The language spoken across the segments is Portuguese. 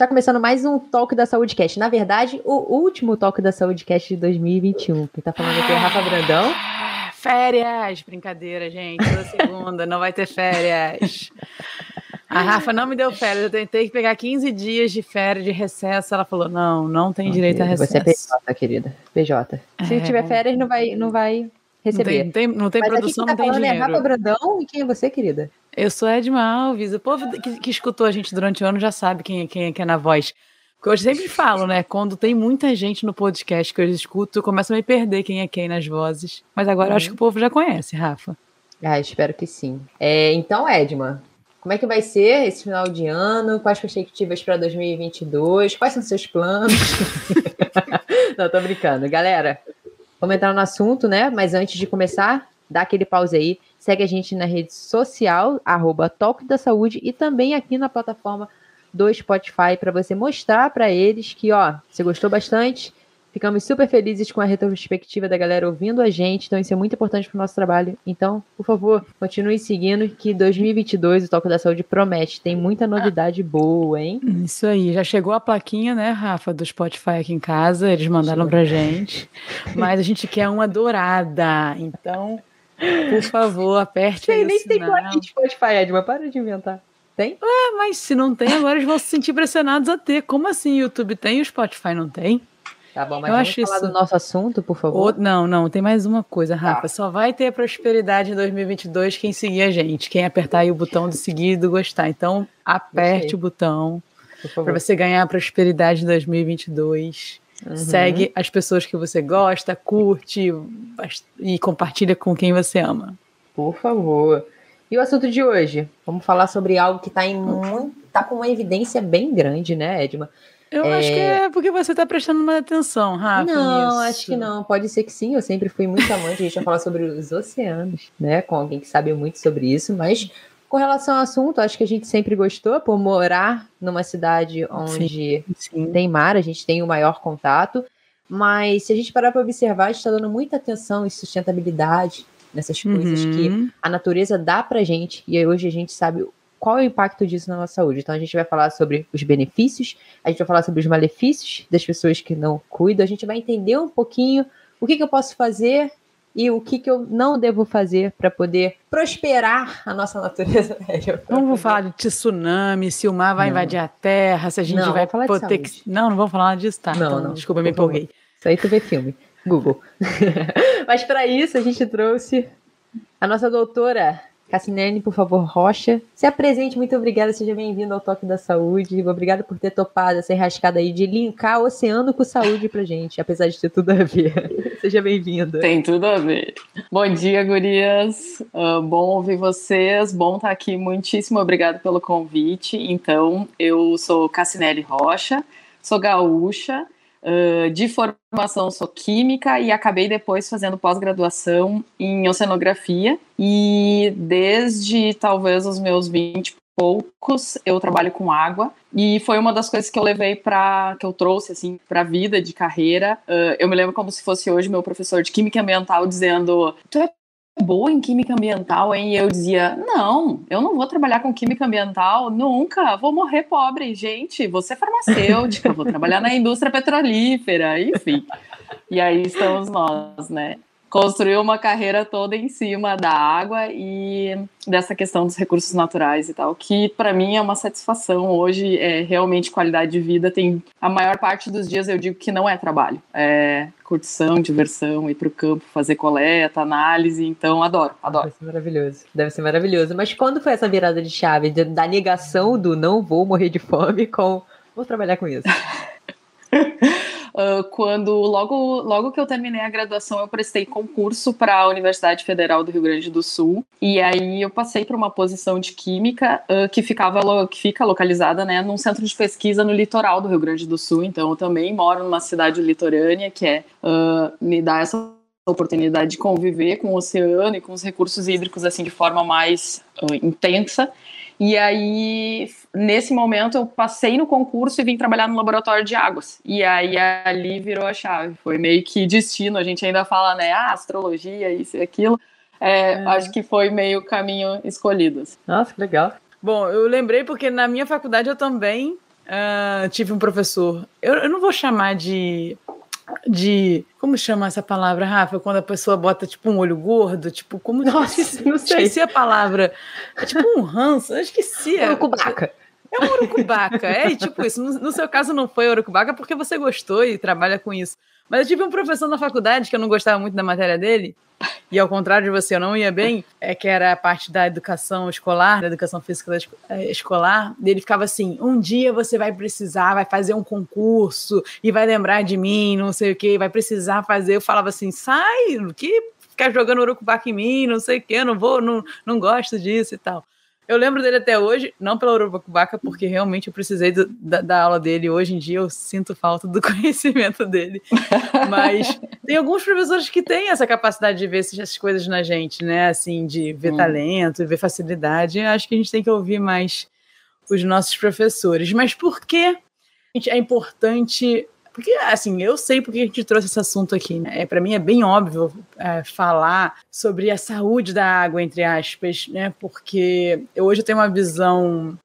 Está começando mais um Talk da Saúde Cast. Na verdade, o último Talk da Saúde Cast de 2021. Quem tá falando aqui é Rafa Brandão. Férias! Brincadeira, gente. Toda segunda, não vai ter férias. A Rafa não me deu férias. Eu tentei pegar 15 dias de férias, de recesso. Ela falou: não, não tem direito a recesso. Você é PJ, querida. PJ. Se É. tiver férias, não vai, não vai Não receber. tem, tem- não tem Mas produção, aqui não quem tá tem falando é Rafa dinheiro. Brandão e quem é você, querida? Eu sou Edma Alves. O povo que, que escutou a gente durante o ano já sabe quem, é- quem, é que é na voz. Porque eu sempre falo, né? Quando tem muita gente no podcast que eu escuto, eu começo a me perder quem é quem nas vozes. Mas agora eu acho que o povo já conhece, Rafa. Ah, espero que sim. É, então, Edma, como é que vai ser esse final de ano? Quais perspectivas para 2022? Quais são seus planos? Não, tô brincando. Galera, vamos entrar no assunto, né? Mas antes de começar, dá aquele pause aí. Segue a gente na rede social, arroba Toque da Saúde, e também aqui na plataforma do Spotify, para você mostrar para eles que, ó, você gostou bastante. Ficamos super felizes com a retrospectiva da galera ouvindo a gente, então isso é muito importante para o nosso trabalho. Então, por favor, continue seguindo, que 2022 o Toque da Saúde promete. Tem muita novidade boa, hein? Isso aí, já chegou a plaquinha, né, Rafa, do Spotify aqui em casa, eles mandaram pra gente, mas a gente quer uma dourada, então, por favor, aperte aí Tem, o nem tem de Spotify, Edma, para de inventar. Tem? É, mas se não tem, agora eles vão se sentir pressionados a ter. Como assim o YouTube tem e o Spotify não tem? Tá bom, mas Eu vamos acho falar isso- do nosso assunto, por favor. Ou- não, não, tem mais uma coisa, Tá. Rafa, só vai ter prosperidade em 2022 quem seguir a gente, quem apertar aí o botão de seguir e do gostar. Então, aperte Gostei. o botão para você ganhar prosperidade em 2022. Uhum. Segue as pessoas que você gosta, curte e compartilha com quem você ama. Por favor. E o assunto de hoje? Vamos falar sobre algo que está tá com uma evidência bem grande, né, Edma? Eu acho que é porque você está prestando mais atenção, Rafa. não, nisso. acho que não. Pode ser que sim. Eu sempre fui muito amante. A gente vai falar sobre os oceanos, né? Com alguém que sabe muito sobre isso. Mas com relação ao assunto, acho que a gente sempre gostou por morar numa cidade onde Sim. tem mar, a gente tem o maior contato. Mas se a gente parar para observar, a gente está dando muita atenção em sustentabilidade, nessas coisas que Uhum. a natureza dá pra gente e hoje a gente sabe qual é o impacto disso na nossa saúde. Então a gente vai falar sobre os benefícios, a gente vai falar sobre os malefícios das pessoas que não cuidam, a gente vai entender um pouquinho o que, que eu posso fazer e o que, que eu não devo fazer para poder prosperar a nossa natureza. Não vou falar de tsunami, se o mar vai Não. invadir a terra, se a gente Não, vai falar de ter que. Não, não vamos falar disso, tá? Não, Então, não, desculpa, me empolguei. Isso aí tu vê filme. Google. Mas para isso a gente trouxe a nossa doutora Cassinene, por favor, Rocha. Se apresente, muito obrigada, seja bem-vindo ao Toque da Saúde. Obrigada por ter topado essa enrascada aí de linkar o oceano com saúde pra gente, apesar de ter tudo a ver. seja bem-vinda. Tem tudo a ver. Bom dia, gurias. Ah, bom ouvir vocês. Bom estar aqui. Muitíssimo obrigado pelo convite. Então, eu sou Cassinelli Rocha, sou gaúcha. Ah, de formação sou química e acabei depois fazendo pós-graduação em oceanografia. E desde talvez os meus 20 e poucos eu trabalho com água e foi uma das coisas que eu levei para que eu trouxe assim para a vida de carreira. Ah, eu me lembro como se fosse hoje meu professor de química ambiental dizendo: "Tu é boa em química ambiental, hein?" E eu dizia: "Não, eu não vou trabalhar com química ambiental nunca, vou morrer pobre, gente. Vou ser farmacêutica, vou trabalhar na indústria petrolífera, enfim." E aí estamos nós, né? Construiu uma carreira toda em cima da água e dessa questão dos recursos naturais e tal, que para mim é uma satisfação hoje, é realmente qualidade de vida. Tem a maior parte dos dias eu digo que não é trabalho, é curtição, diversão, ir para o campo, fazer coleta, análise. Então adoro, adoro. Deve ser maravilhoso. Deve ser maravilhoso. Mas quando foi essa virada de chave da negação do não vou morrer de fome com vou trabalhar com isso? Uh, quando logo, logo que eu terminei a graduação, eu prestei concurso para a Universidade Federal do Rio Grande do Sul e aí eu passei para uma posição de química uh, que ficava que fica localizada, né, num centro de pesquisa no litoral do Rio Grande do Sul. Então eu também moro numa cidade litorânea que é uh, me dá essa oportunidade de conviver com o oceano e com os recursos hídricos assim de forma mais intensa. E aí, nesse momento, eu passei no concurso e vim trabalhar no laboratório de águas. E aí, ali virou a chave. Foi meio que destino. A gente ainda fala, né? Ah, astrologia, isso e aquilo. É, É. Acho que foi meio caminho escolhido. assim. Nossa, que legal. Bom, eu lembrei porque na minha faculdade eu também uh, tive um professor. Eu, eu, não vou chamar de. De. Como chama essa palavra, Rafa? Quando a pessoa bota tipo um olho gordo? Tipo, como. Nossa, não sei. Esqueci a palavra. É tipo um ranço. Eu esqueci. Urucubaca. É um urucubaca. É tipo isso. No, seu caso não foi urucubaca porque você gostou e trabalha com isso. Mas eu tive um professor na faculdade que eu não gostava muito da matéria dele, e ao contrário de você, eu não ia bem, é que era a parte da educação escolar, da educação física é, escolar, ele ficava assim: um dia você vai precisar, vai fazer um concurso e vai lembrar de mim, não sei o que, vai precisar fazer. Eu falava assim: sai, que ficar jogando urucubaca em mim, não sei o que, não vou, não, não gosto disso e tal. Eu lembro dele até hoje, não pela Urubacubaca, porque realmente eu precisei do, da, da, aula dele. Hoje em dia eu sinto falta do conhecimento dele. Mas tem alguns professores que têm essa capacidade de ver essas coisas na gente, né? Assim, de ver hum. talento, ver facilidade. Acho que a gente tem que ouvir mais os nossos professores. Mas por que é importante porque, assim, eu sei porque a gente trouxe esse assunto aqui, né? É, Para mim é bem óbvio é, falar sobre a saúde da água, entre aspas, né? Porque eu, hoje eu tenho uma visão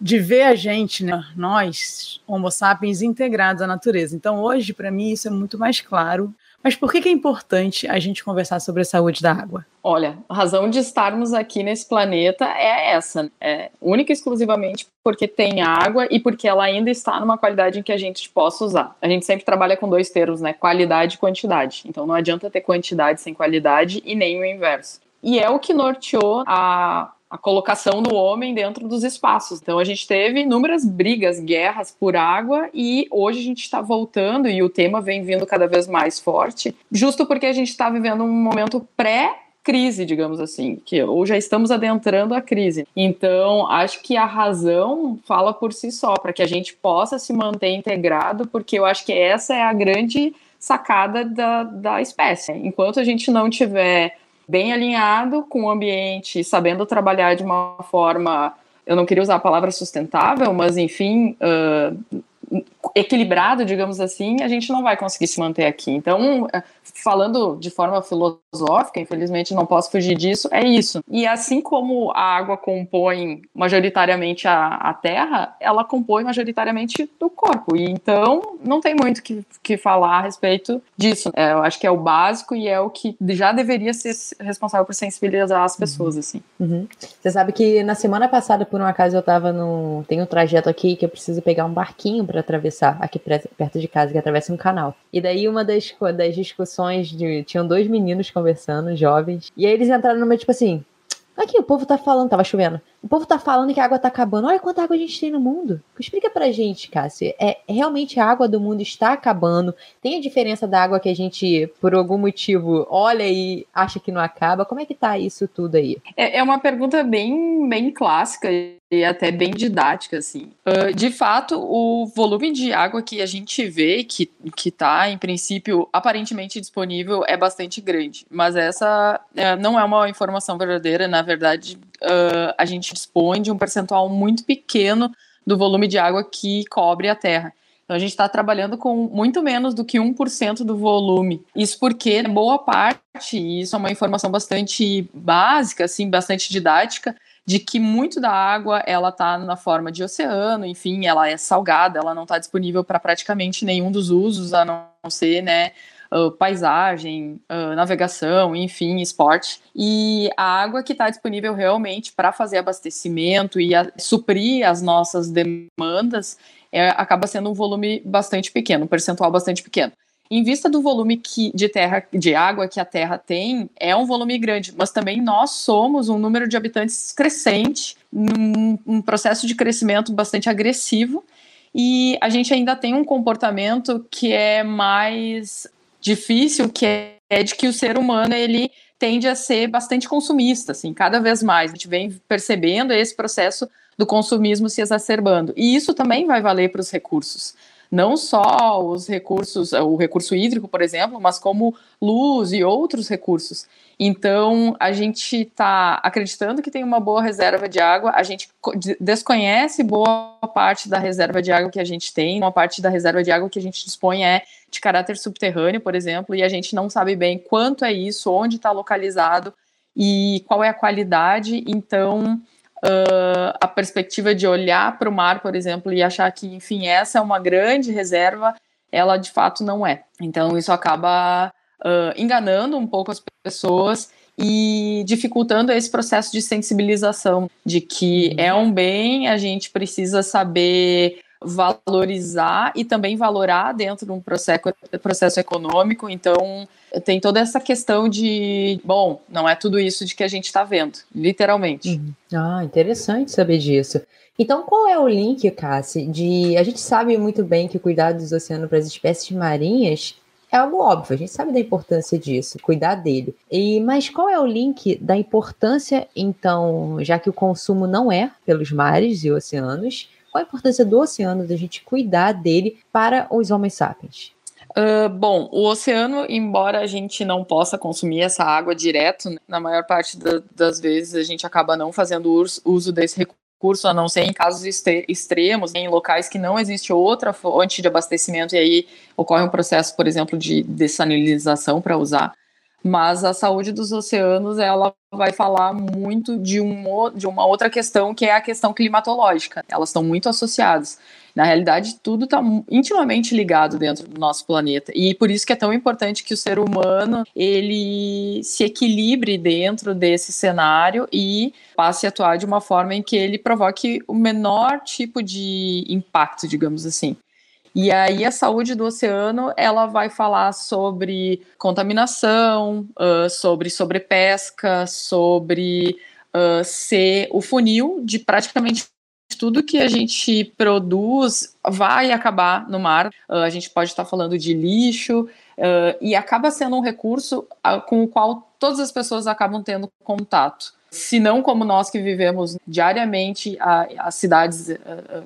de ver a gente, né? nós, Homo sapiens, integrados à natureza. Então, hoje, para mim, isso é muito mais claro mas por que, é importante a gente conversar sobre a saúde da água? Olha, a razão de estarmos aqui nesse planeta é essa, é única e exclusivamente porque tem água e porque ela ainda está numa qualidade em que a gente possa usar. A gente sempre trabalha com dois termos, né? Qualidade e quantidade. Então não adianta ter quantidade sem qualidade e nem o inverso. E é o que norteou a, a colocação do homem dentro dos espaços. Então a gente teve inúmeras brigas, guerras por água e hoje a gente está voltando e o tema vem vindo cada vez mais forte, justo porque a gente está vivendo um momento pré crise, digamos assim, que ou já estamos adentrando a crise. Então, acho que a razão fala por si só, para que a gente possa se manter integrado, porque eu acho que essa é a grande sacada da, da espécie. Enquanto a gente não tiver bem alinhado com o ambiente, sabendo trabalhar de uma forma, eu não queria usar a palavra sustentável, mas enfim, uh, equilibrado, digamos assim, a gente não vai conseguir se manter aqui. Então, falando de forma filosófica, infelizmente não posso fugir disso, é isso. E assim como a água compõe majoritariamente a, a terra, ela compõe majoritariamente do corpo. E então não tem muito que, que falar a respeito disso. É, eu acho que é o básico e é o que já deveria ser responsável por sensibilizar as pessoas, uhum. assim. Uhum. Você sabe que na semana passada, por um acaso, eu tava no. Tem um trajeto aqui que eu preciso pegar um barquinho para atravessar, aqui perto de casa, que atravessa um canal. E daí uma das, das discussões de. Tinham dois meninos conversando, jovens. E aí eles entraram numa, tipo assim. Aqui, o povo tá falando, tava chovendo. O povo tá falando que a água tá acabando. Olha quanta água a gente tem no mundo. Explica pra gente, Cássia. É, realmente a água do mundo está acabando? Tem a diferença da água que a gente, por algum motivo, olha e acha que não acaba? Como é que tá isso tudo aí? É, é uma pergunta bem, bem clássica e até bem didática, assim. Uh, de fato, o volume de água que a gente vê, que, que tá, em princípio, aparentemente disponível, é bastante grande. Mas essa uh, não é uma informação verdadeira. Na verdade, uh, a gente dispõe de um percentual muito pequeno do volume de água que cobre a Terra. Então, a gente está trabalhando com muito menos do que 1% do volume. Isso porque boa parte, e isso é uma informação bastante básica, assim, bastante didática, de que muito da água ela está na forma de oceano, enfim, ela é salgada, ela não está disponível para praticamente nenhum dos usos, a não ser, né, uh, paisagem, uh, navegação, enfim, esporte. E a água que está disponível realmente para fazer abastecimento e a, suprir as nossas demandas é, acaba sendo um volume bastante pequeno, um percentual bastante pequeno em vista do volume que, de terra, de água que a Terra tem, é um volume grande, mas também nós somos um número de habitantes crescente, num um processo de crescimento bastante agressivo, e a gente ainda tem um comportamento que é mais difícil, que é, de que o ser humano ele tende a ser bastante consumista, assim, cada vez mais. A gente vem percebendo esse processo do consumismo se exacerbando. E isso também vai valer para os recursos não só os recursos, o recurso hídrico, por exemplo, mas como luz e outros recursos. Então, a gente está acreditando que tem uma boa reserva de água, a gente desconhece boa parte da reserva de água que a gente tem, uma parte da reserva de água que a gente dispõe é de caráter subterrâneo, por exemplo, e a gente não sabe bem quanto é isso, onde está localizado e qual é a qualidade. Então, uh, a perspectiva de olhar para o mar, por exemplo, e achar que, enfim, essa é uma grande reserva, ela de fato não é. Então, isso acaba uh, enganando um pouco as pessoas e dificultando esse processo de sensibilização de que é um bem, a gente precisa saber valorizar e também valorar dentro de um processo, processo econômico. Então, tem toda essa questão de, bom, não é tudo isso de que a gente está vendo, literalmente. Uhum. Ah, interessante saber disso. Então, qual é o link, Cassi, de. A gente sabe muito bem que o cuidado dos oceanos para as espécies marinhas é algo óbvio, a gente sabe da importância disso, cuidar dele. E mas qual é o link da importância, então, já que o consumo não é pelos mares e oceanos, qual a importância do oceano, da gente cuidar dele para os homens sapiens? Uh, bom, o oceano, embora a gente não possa consumir essa água direto, né, na maior parte da, das vezes a gente acaba não fazendo uso desse recurso, a não ser em casos extremos, em locais que não existe outra fonte de abastecimento, e aí ocorre um processo, por exemplo, de dessalinização para usar mas a saúde dos oceanos ela vai falar muito de, um, de uma outra questão que é a questão climatológica. Elas estão muito associadas. Na realidade, tudo está intimamente ligado dentro do nosso planeta e por isso que é tão importante que o ser humano ele se equilibre dentro desse cenário e passe a atuar de uma forma em que ele provoque o menor tipo de impacto, digamos assim. E aí a saúde do oceano ela vai falar sobre contaminação, uh, sobre sobrepesca, sobre uh, ser o funil de praticamente tudo que a gente produz vai acabar no mar. Uh, a gente pode estar falando de lixo e acaba sendo um recurso com o qual todas as pessoas acabam tendo contato. Se não como nós que vivemos diariamente as cidades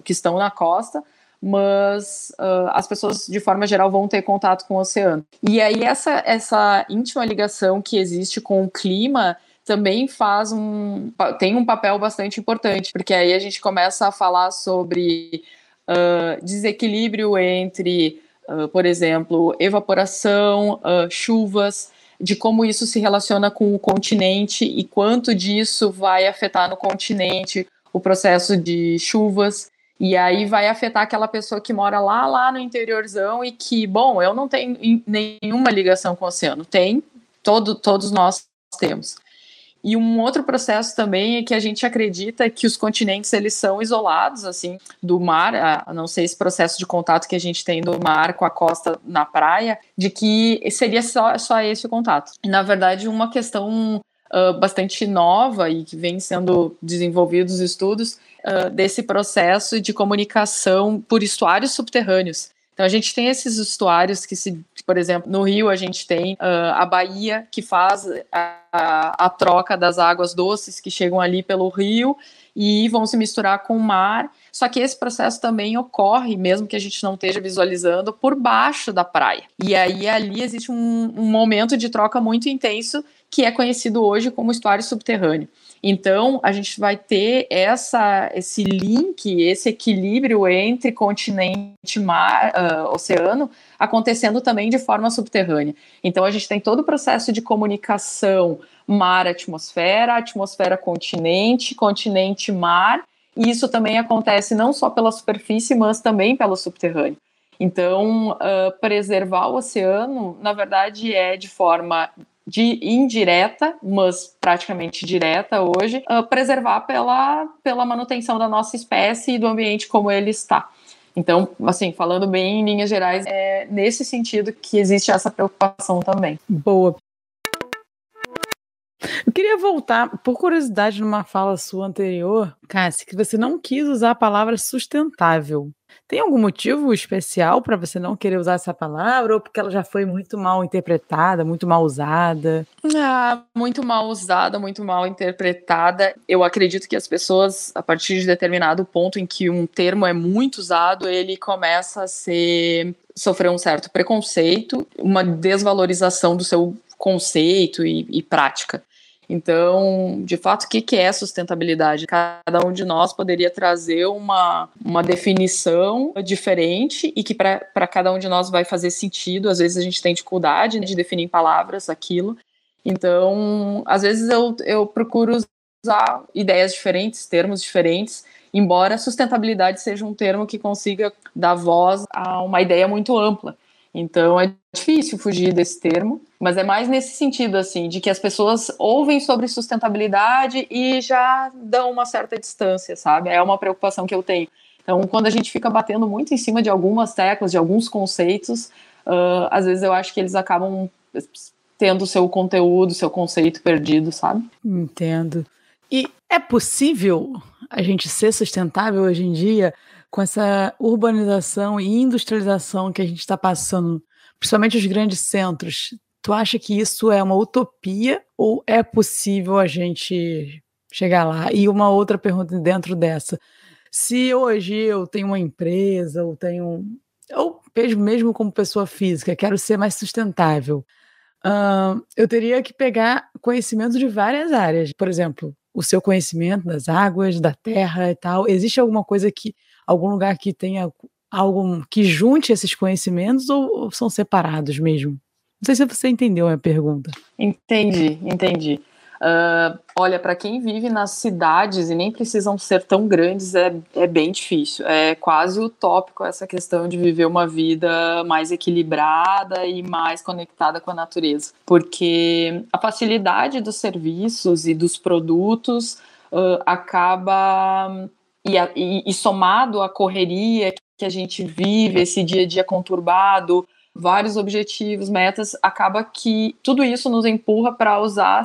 que estão na costa, mas uh, as pessoas, de forma geral, vão ter contato com o oceano. E aí, essa, essa íntima ligação que existe com o clima também faz um tem um papel bastante importante, porque aí a gente começa a falar sobre uh, desequilíbrio entre, uh, por exemplo, evaporação, chuvas, de como isso se relaciona com o continente e quanto disso vai afetar no continente o processo de chuvas. E aí vai afetar aquela pessoa que mora lá, lá no interiorzão e que, bom, eu não tenho nenhuma ligação com o oceano. Tem, todo, todos nós temos. E um outro processo também é que a gente acredita que os continentes eles são isolados assim do mar, a não ser esse processo de contato que a gente tem do mar com a costa na praia, de que seria só, só esse o contato. Na verdade, uma questão uh, bastante nova e que vem sendo desenvolvidos estudos uh, desse processo de comunicação por estuários subterrâneos. Então a gente tem esses estuários que se, por exemplo, no Rio a gente tem uh, a Bahia que faz a, a, a, troca das águas doces que chegam ali pelo rio e vão se misturar com o mar. Só que esse processo também ocorre, mesmo que a gente não esteja visualizando, por baixo da praia. E aí ali existe um, um momento de troca muito intenso que é conhecido hoje como estuário subterrâneo. Então, a gente vai ter essa, esse link, esse equilíbrio entre continente, mar, uh, oceano, acontecendo também de forma subterrânea. Então, a gente tem todo o processo de comunicação mar-atmosfera, atmosfera-continente, continente-mar, e isso também acontece não só pela superfície, mas também pelo subterrâneo. Então, uh, preservar o oceano, na verdade, é de forma de indireta, mas praticamente direta hoje, uh, preservar pela, pela manutenção da nossa espécie e do ambiente como ele está. Então, assim, falando bem em linhas gerais, é nesse sentido que existe essa preocupação também. Boa. Eu queria voltar, por curiosidade, numa fala sua anterior, Cassi, que você não quis usar a palavra sustentável. Tem algum motivo especial para você não querer usar essa palavra ou porque ela já foi muito mal interpretada, muito mal usada? Ah, muito mal usada, muito mal interpretada. Eu acredito que as pessoas, a partir de determinado ponto em que um termo é muito usado, ele começa a ser sofrer um certo preconceito, uma desvalorização do seu conceito e, e prática. Então, de fato, o que, é sustentabilidade? Cada um de nós poderia trazer uma, uma definição diferente e que para cada um de nós vai fazer sentido. Às vezes a gente tem dificuldade de definir em palavras aquilo. Então, às vezes eu, eu procuro usar ideias diferentes, termos diferentes, embora sustentabilidade seja um termo que consiga dar voz a uma ideia muito ampla. Então é difícil fugir desse termo, mas é mais nesse sentido assim, de que as pessoas ouvem sobre sustentabilidade e já dão uma certa distância, sabe? É uma preocupação que eu tenho. Então, quando a gente fica batendo muito em cima de algumas teclas, de alguns conceitos, uh, às vezes eu acho que eles acabam tendo seu conteúdo, seu conceito perdido, sabe? Entendo. E é possível a gente ser sustentável hoje em dia com essa urbanização e industrialização que a gente está passando, principalmente os grandes centros? Tu acha que isso é uma utopia ou é possível a gente chegar lá? E uma outra pergunta dentro dessa se hoje eu tenho uma empresa, ou tenho. Ou mesmo como pessoa física, quero ser mais sustentável, uh, eu teria que pegar conhecimento de várias áreas. Por exemplo, o seu conhecimento das águas, da terra e tal. Existe alguma coisa que. Algum lugar que tenha algo que junte esses conhecimentos ou, são separados mesmo? Não sei se você entendeu a minha pergunta. Entendi, entendi. Uh, olha, para quem vive nas cidades e nem precisam ser tão grandes, é, é bem difícil. É quase utópico essa questão de viver uma vida mais equilibrada e mais conectada com a natureza. Porque a facilidade dos serviços e dos produtos uh, acaba. E, a, e, e somado à correria que a gente vive, esse dia a dia conturbado, vários objetivos, metas, acaba que tudo isso nos empurra para usar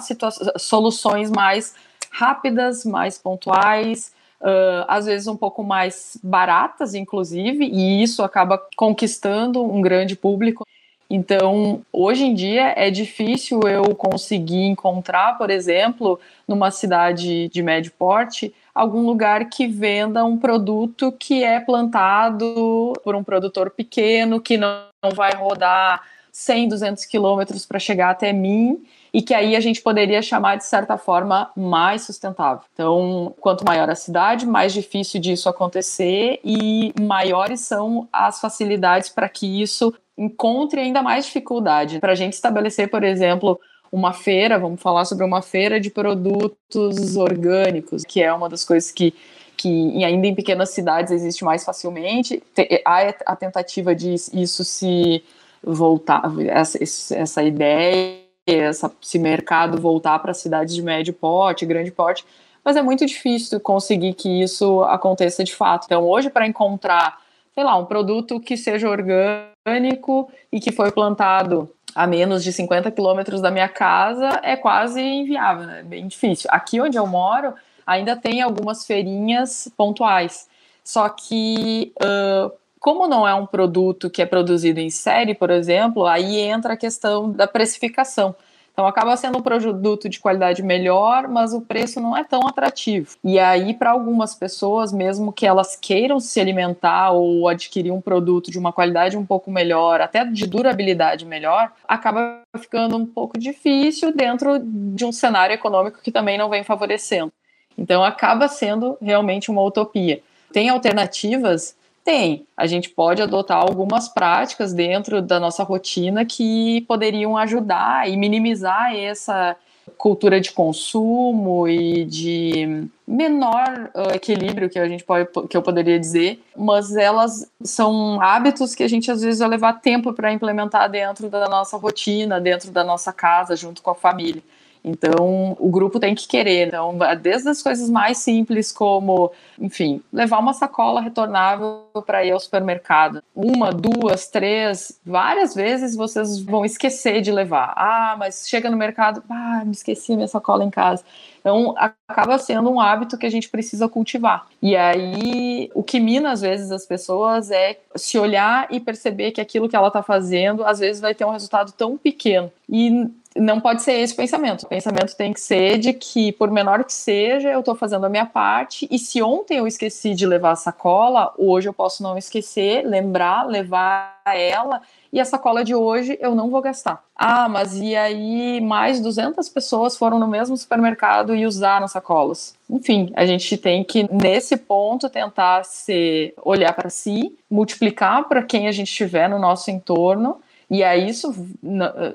soluções mais rápidas, mais pontuais, uh, às vezes um pouco mais baratas, inclusive, e isso acaba conquistando um grande público. Então, hoje em dia é difícil eu conseguir encontrar, por exemplo, numa cidade de médio porte, algum lugar que venda um produto que é plantado por um produtor pequeno, que não vai rodar 100, 200 quilômetros para chegar até mim e que aí a gente poderia chamar de certa forma mais sustentável. Então, quanto maior a cidade, mais difícil disso acontecer e maiores são as facilidades para que isso encontre ainda mais dificuldade. Para a gente estabelecer, por exemplo, uma feira, vamos falar sobre uma feira de produtos orgânicos, que é uma das coisas que, que ainda em pequenas cidades existe mais facilmente. Há a tentativa de isso se voltar, essa, essa ideia, essa, esse mercado voltar para cidades de médio porte, grande porte, mas é muito difícil conseguir que isso aconteça de fato. Então, hoje, para encontrar, sei lá, um produto que seja orgânico e que foi plantado a menos de 50 quilômetros da minha casa é quase inviável, né? é bem difícil. Aqui onde eu moro, ainda tem algumas feirinhas pontuais. Só que, uh, como não é um produto que é produzido em série, por exemplo, aí entra a questão da precificação. Então acaba sendo um produto de qualidade melhor, mas o preço não é tão atrativo. E aí, para algumas pessoas, mesmo que elas queiram se alimentar ou adquirir um produto de uma qualidade um pouco melhor, até de durabilidade melhor, acaba ficando um pouco difícil dentro de um cenário econômico que também não vem favorecendo. Então acaba sendo realmente uma utopia. Tem alternativas tem. A gente pode adotar algumas práticas dentro da nossa rotina que poderiam ajudar e minimizar essa cultura de consumo e de menor uh, equilíbrio que a gente pode que eu poderia dizer, mas elas são hábitos que a gente às vezes vai levar tempo para implementar dentro da nossa rotina, dentro da nossa casa, junto com a família. Então, o grupo tem que querer. Então, desde as coisas mais simples, como, enfim, levar uma sacola retornável para ir ao supermercado. Uma, duas, três, várias vezes vocês vão esquecer de levar. Ah, mas chega no mercado, ah, me esqueci minha sacola em casa. Então, acaba sendo um hábito que a gente precisa cultivar. E aí, o que mina às vezes as pessoas é se olhar e perceber que aquilo que ela está fazendo, às vezes vai ter um resultado tão pequeno. E não pode ser esse o pensamento. O pensamento tem que ser de que, por menor que seja, eu estou fazendo a minha parte, e se ontem eu esqueci de levar a sacola, hoje eu posso não esquecer, lembrar, levar ela, e a sacola de hoje eu não vou gastar. Ah, mas e aí mais 200 pessoas foram no mesmo supermercado e usaram sacolas. Enfim, a gente tem que, nesse ponto, tentar se olhar para si, multiplicar para quem a gente tiver no nosso entorno e aí isso,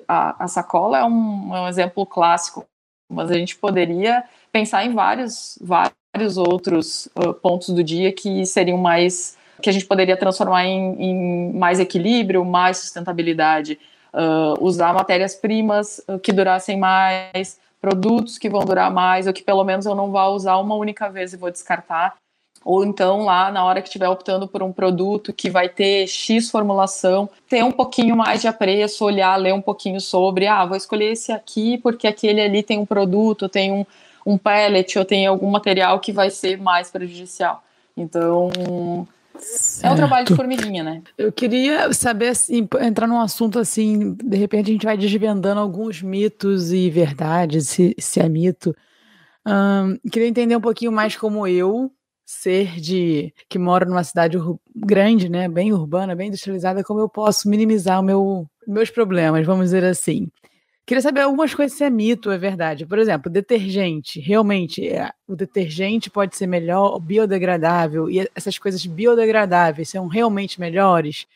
a, a sacola é um, é um exemplo clássico, mas a gente poderia pensar em vários, vários outros uh, pontos do dia que seriam mais que a gente poderia transformar em, em mais equilíbrio, mais sustentabilidade, uh, usar matérias-primas que durassem mais, produtos que vão durar mais, ou que pelo menos eu não vá usar uma única vez e vou descartar. Ou então, lá na hora que estiver optando por um produto que vai ter X formulação, ter um pouquinho mais de apreço, olhar, ler um pouquinho sobre, ah, vou escolher esse aqui porque aquele ali tem um produto, tem um, um pellet ou tem algum material que vai ser mais prejudicial. Então, Certo. É um trabalho de formiguinha, né? Eu queria saber, assim, entrar num assunto assim, de repente a gente vai desvendando alguns mitos e verdades, se, se é mito. Um, queria entender um pouquinho mais como eu, ser de que moro numa cidade grande, né, bem urbana, bem industrializada, como eu posso minimizar meu, meus problemas, vamos dizer assim. Queria saber algumas coisas se é mito, é verdade. Por exemplo, detergente. Realmente, é, o detergente pode ser melhor, biodegradável, e essas coisas biodegradáveis são realmente melhores.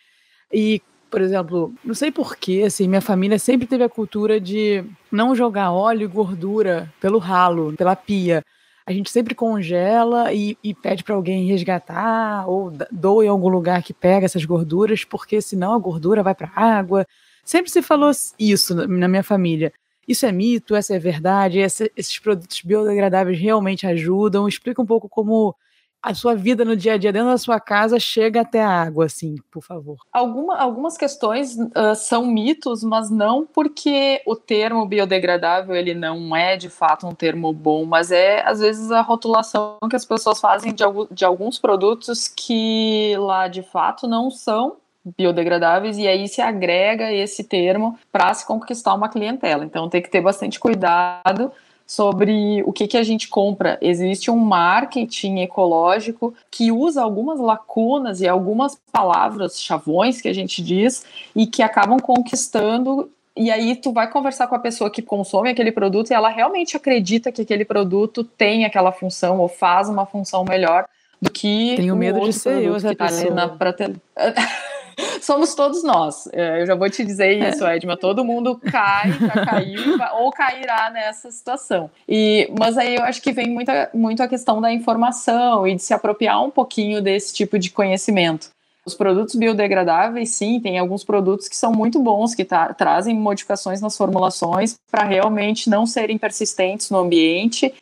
E, por exemplo, não sei porquê, assim, minha família sempre teve a cultura de não jogar óleo e gordura pelo ralo, pela pia. A gente sempre congela e, e pede para alguém resgatar, ou doa em algum lugar que pega essas gorduras, porque senão a gordura vai para a água Sempre se falou isso na minha família. Isso é mito, essa é verdade, esses produtos biodegradáveis realmente ajudam. Explica um pouco como a sua vida no dia a dia dentro da sua casa chega até a água, assim, por favor. Alguma, algumas questões uh, são mitos, mas não porque o termo biodegradável ele não é de fato um termo bom, mas é às vezes a rotulação que as pessoas fazem de, de alguns produtos que lá de fato não são biodegradáveis e aí se agrega esse termo para se conquistar uma clientela. Então tem que ter bastante cuidado sobre o que, que a gente compra. Existe um marketing ecológico que usa algumas lacunas e algumas palavras, chavões que a gente diz, e que acabam conquistando. E aí tu vai conversar com a pessoa que consome aquele produto e ela realmente acredita que aquele produto tem aquela função ou faz uma função melhor do que Tenho medo de ser eu essa tá pessoa. na prateleira. somos todos nós. É, eu já vou te dizer isso, Edma. Todo mundo cai, já caiu ou cairá nessa situação. E, mas aí eu acho que vem muita, muito a questão da informação e de se apropriar um pouquinho desse tipo de conhecimento. Os produtos biodegradáveis, sim, tem alguns produtos que são muito bons, que trazem modificações nas formulações para realmente não serem persistentes no ambiente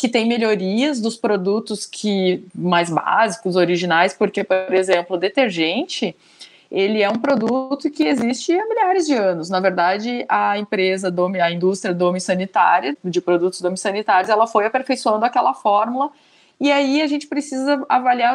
que tem melhorias dos produtos que mais básicos, originais, porque, por exemplo, detergente, ele é um produto que existe há milhares de anos. Na verdade, a empresa, a indústria Domi Sanitária, de produtos Domi Sanitários, ela foi aperfeiçoando aquela fórmula e aí a gente precisa avaliar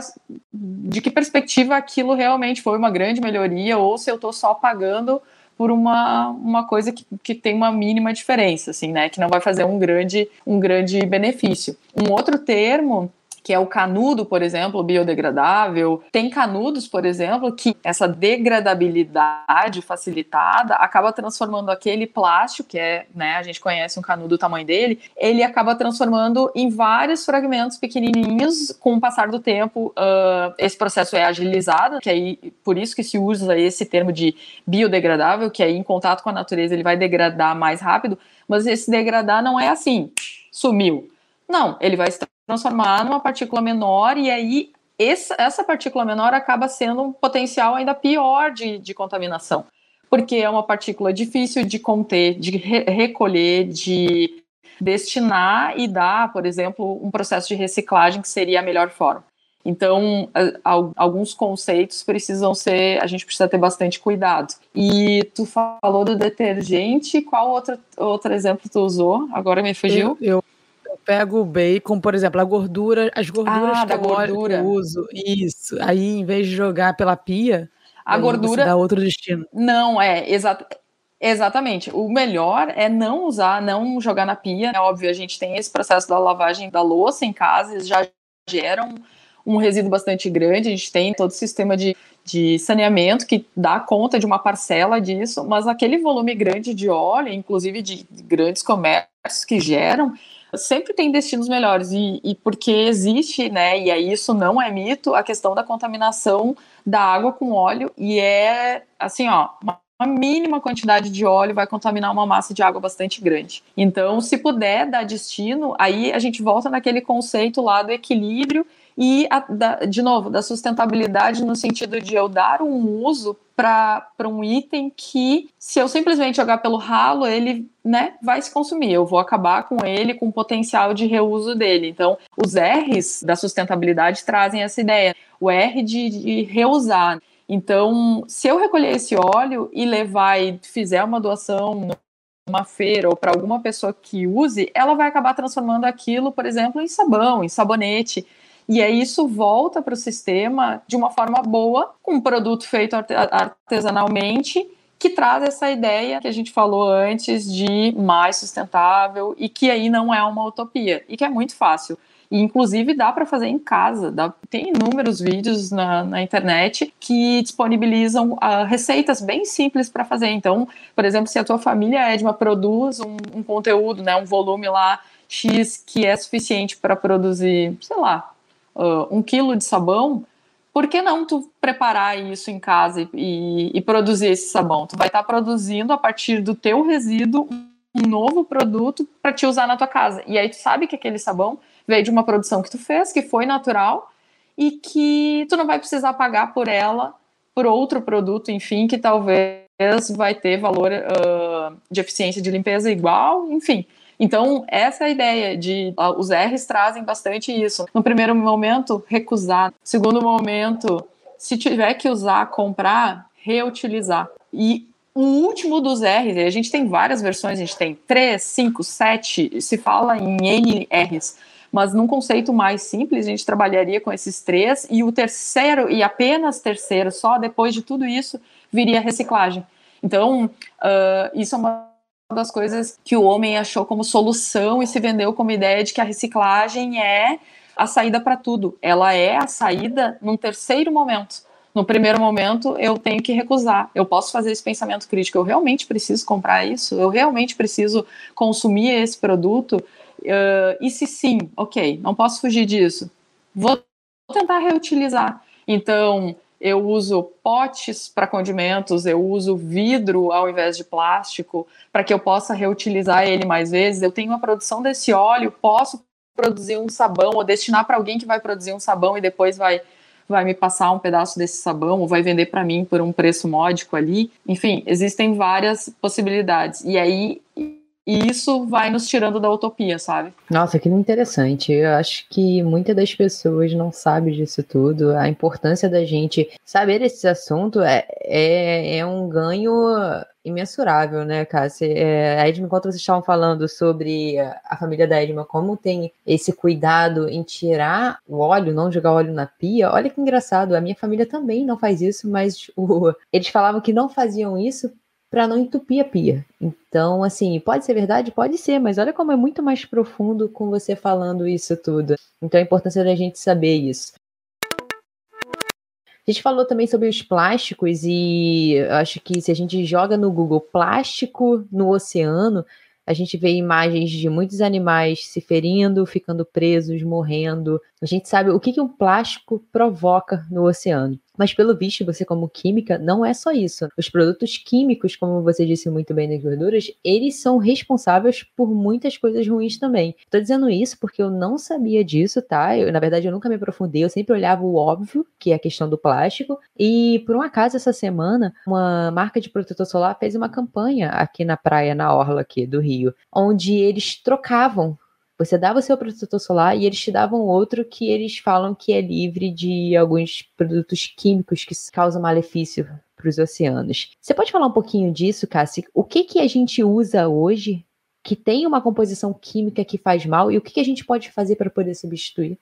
de que perspectiva aquilo realmente foi uma grande melhoria ou se eu estou só pagando por uma, uma coisa que, que tem uma mínima diferença, assim, né? Que não vai fazer um grande, um grande benefício. Um outro termo que é o canudo, por exemplo, biodegradável. Tem canudos, por exemplo, que essa degradabilidade facilitada acaba transformando aquele plástico, que é, né, a gente conhece um canudo do tamanho dele, ele acaba transformando em vários fragmentos pequenininhos. Com o passar do tempo, uh, esse processo é agilizado, que aí por isso que se usa esse termo de biodegradável, que aí em contato com a natureza ele vai degradar mais rápido, mas esse degradar não é assim, sumiu. Não, ele vai estar transformar numa partícula menor e aí essa, essa partícula menor acaba sendo um potencial ainda pior de, de contaminação, porque é uma partícula difícil de conter, de re recolher, de destinar e dar, por exemplo, um processo de reciclagem que seria a melhor forma. Então, alguns conceitos precisam ser, a gente precisa ter bastante cuidado. E tu falou do detergente, qual outro, outro exemplo tu usou? Agora me fugiu. Eu, eu pego o bacon, por exemplo, a gordura, as gorduras ah, que, da eu gordura. uso, isso. Aí, em vez de jogar pela pia, a gordura dá outro destino. Não, é, exato. Exatamente. O melhor é não usar, não jogar na pia. É óbvio, a gente tem esse processo da lavagem da louça em casa, já geram um, um resíduo bastante grande. A gente tem todo o sistema de, de saneamento que dá conta de uma parcela disso, mas aquele volume grande de óleo, inclusive de grandes comércios que geram, sempre tem destinos melhores e, e porque existe, né, e aí isso não é mito, a questão da contaminação da água com óleo e é assim, ó, uma uma mínima quantidade de óleo vai contaminar uma massa de água bastante grande. Então, se puder dar destino, aí a gente volta naquele conceito lá do equilíbrio e, a, da, de novo, da sustentabilidade no sentido de eu dar um uso para um item que, se eu simplesmente jogar pelo ralo, ele né, vai se consumir. Eu vou acabar com ele, com o potencial de reuso dele. Então, os R's da sustentabilidade trazem essa ideia. O R de, de reusar. Então, se eu recolher esse óleo e levar e fizer uma doação numa feira ou para alguma pessoa que use, ela vai acabar transformando aquilo, por exemplo, em sabão, em sabonete. E aí isso volta para o sistema de uma forma boa, com um produto feito artesanalmente, que traz essa ideia que a gente falou antes de mais sustentável e que aí não é uma utopia e que é muito fácil. E, inclusive, dá para fazer em casa. Dá, tem inúmeros vídeos na, na internet que disponibilizam uh, receitas bem simples para fazer. Então, por exemplo, se a tua família, Edma, produz um, um conteúdo, né, um volume lá X que é suficiente para produzir, sei lá, uh, um quilo de sabão, por que não tu preparar isso em casa e, e produzir esse sabão? Tu vai estar tá produzindo a partir do teu resíduo um novo produto para te usar na tua casa. E aí tu sabe que aquele sabão veio de uma produção que tu fez, que foi natural e que tu não vai precisar pagar por ela por outro produto, enfim, que talvez vai ter valor uh, de eficiência de limpeza igual, enfim. Então, essa é a ideia de uh, os R's trazem bastante isso. No primeiro momento, recusar. Segundo momento, se tiver que usar, comprar, reutilizar. E o último dos R's, a gente tem várias versões, a gente tem 3, 5, 7, se fala em N R's. Mas num conceito mais simples, a gente trabalharia com esses três, e o terceiro, e apenas terceiro, só depois de tudo isso, viria reciclagem. Então, uh, isso é uma das coisas que o homem achou como solução e se vendeu como ideia de que a reciclagem é a saída para tudo. Ela é a saída num terceiro momento. No primeiro momento, eu tenho que recusar. Eu posso fazer esse pensamento crítico. Eu realmente preciso comprar isso? Eu realmente preciso consumir esse produto? Uh, e se sim, ok, não posso fugir disso. Vou tentar reutilizar. Então, eu uso potes para condimentos, eu uso vidro ao invés de plástico, para que eu possa reutilizar ele mais vezes. Eu tenho uma produção desse óleo, posso produzir um sabão ou destinar para alguém que vai produzir um sabão e depois vai vai me passar um pedaço desse sabão ou vai vender para mim por um preço módico ali. Enfim, existem várias possibilidades. E aí e isso vai nos tirando da utopia, sabe? Nossa, que interessante. Eu acho que muitas das pessoas não sabem disso tudo. A importância da gente saber esse assunto é, é, é um ganho imensurável, né, Cássia? É, a Edma, enquanto vocês estavam falando sobre a família da Edma, como tem esse cuidado em tirar o óleo, não jogar óleo na pia, olha que engraçado, a minha família também não faz isso, mas o, eles falavam que não faziam isso para não entupir a pia. Então, assim, pode ser verdade? Pode ser, mas olha como é muito mais profundo com você falando isso tudo. Então, a importância da gente saber isso. A gente falou também sobre os plásticos e acho que se a gente joga no Google plástico no oceano, a gente vê imagens de muitos animais se ferindo, ficando presos, morrendo. A gente sabe o que, que um plástico provoca no oceano. Mas pelo visto, você como química, não é só isso. Os produtos químicos, como você disse muito bem nas gorduras, eles são responsáveis por muitas coisas ruins também. Tô dizendo isso porque eu não sabia disso, tá? Eu, na verdade, eu nunca me aprofundei, eu sempre olhava o óbvio, que é a questão do plástico. E por um acaso, essa semana, uma marca de protetor solar fez uma campanha aqui na praia, na orla aqui do Rio, onde eles trocavam você dava o seu protetor solar e eles te davam outro que eles falam que é livre de alguns produtos químicos que causam malefício para os oceanos. Você pode falar um pouquinho disso, Cassi? O que, que a gente usa hoje que tem uma composição química que faz mal e o que, que a gente pode fazer para poder substituir?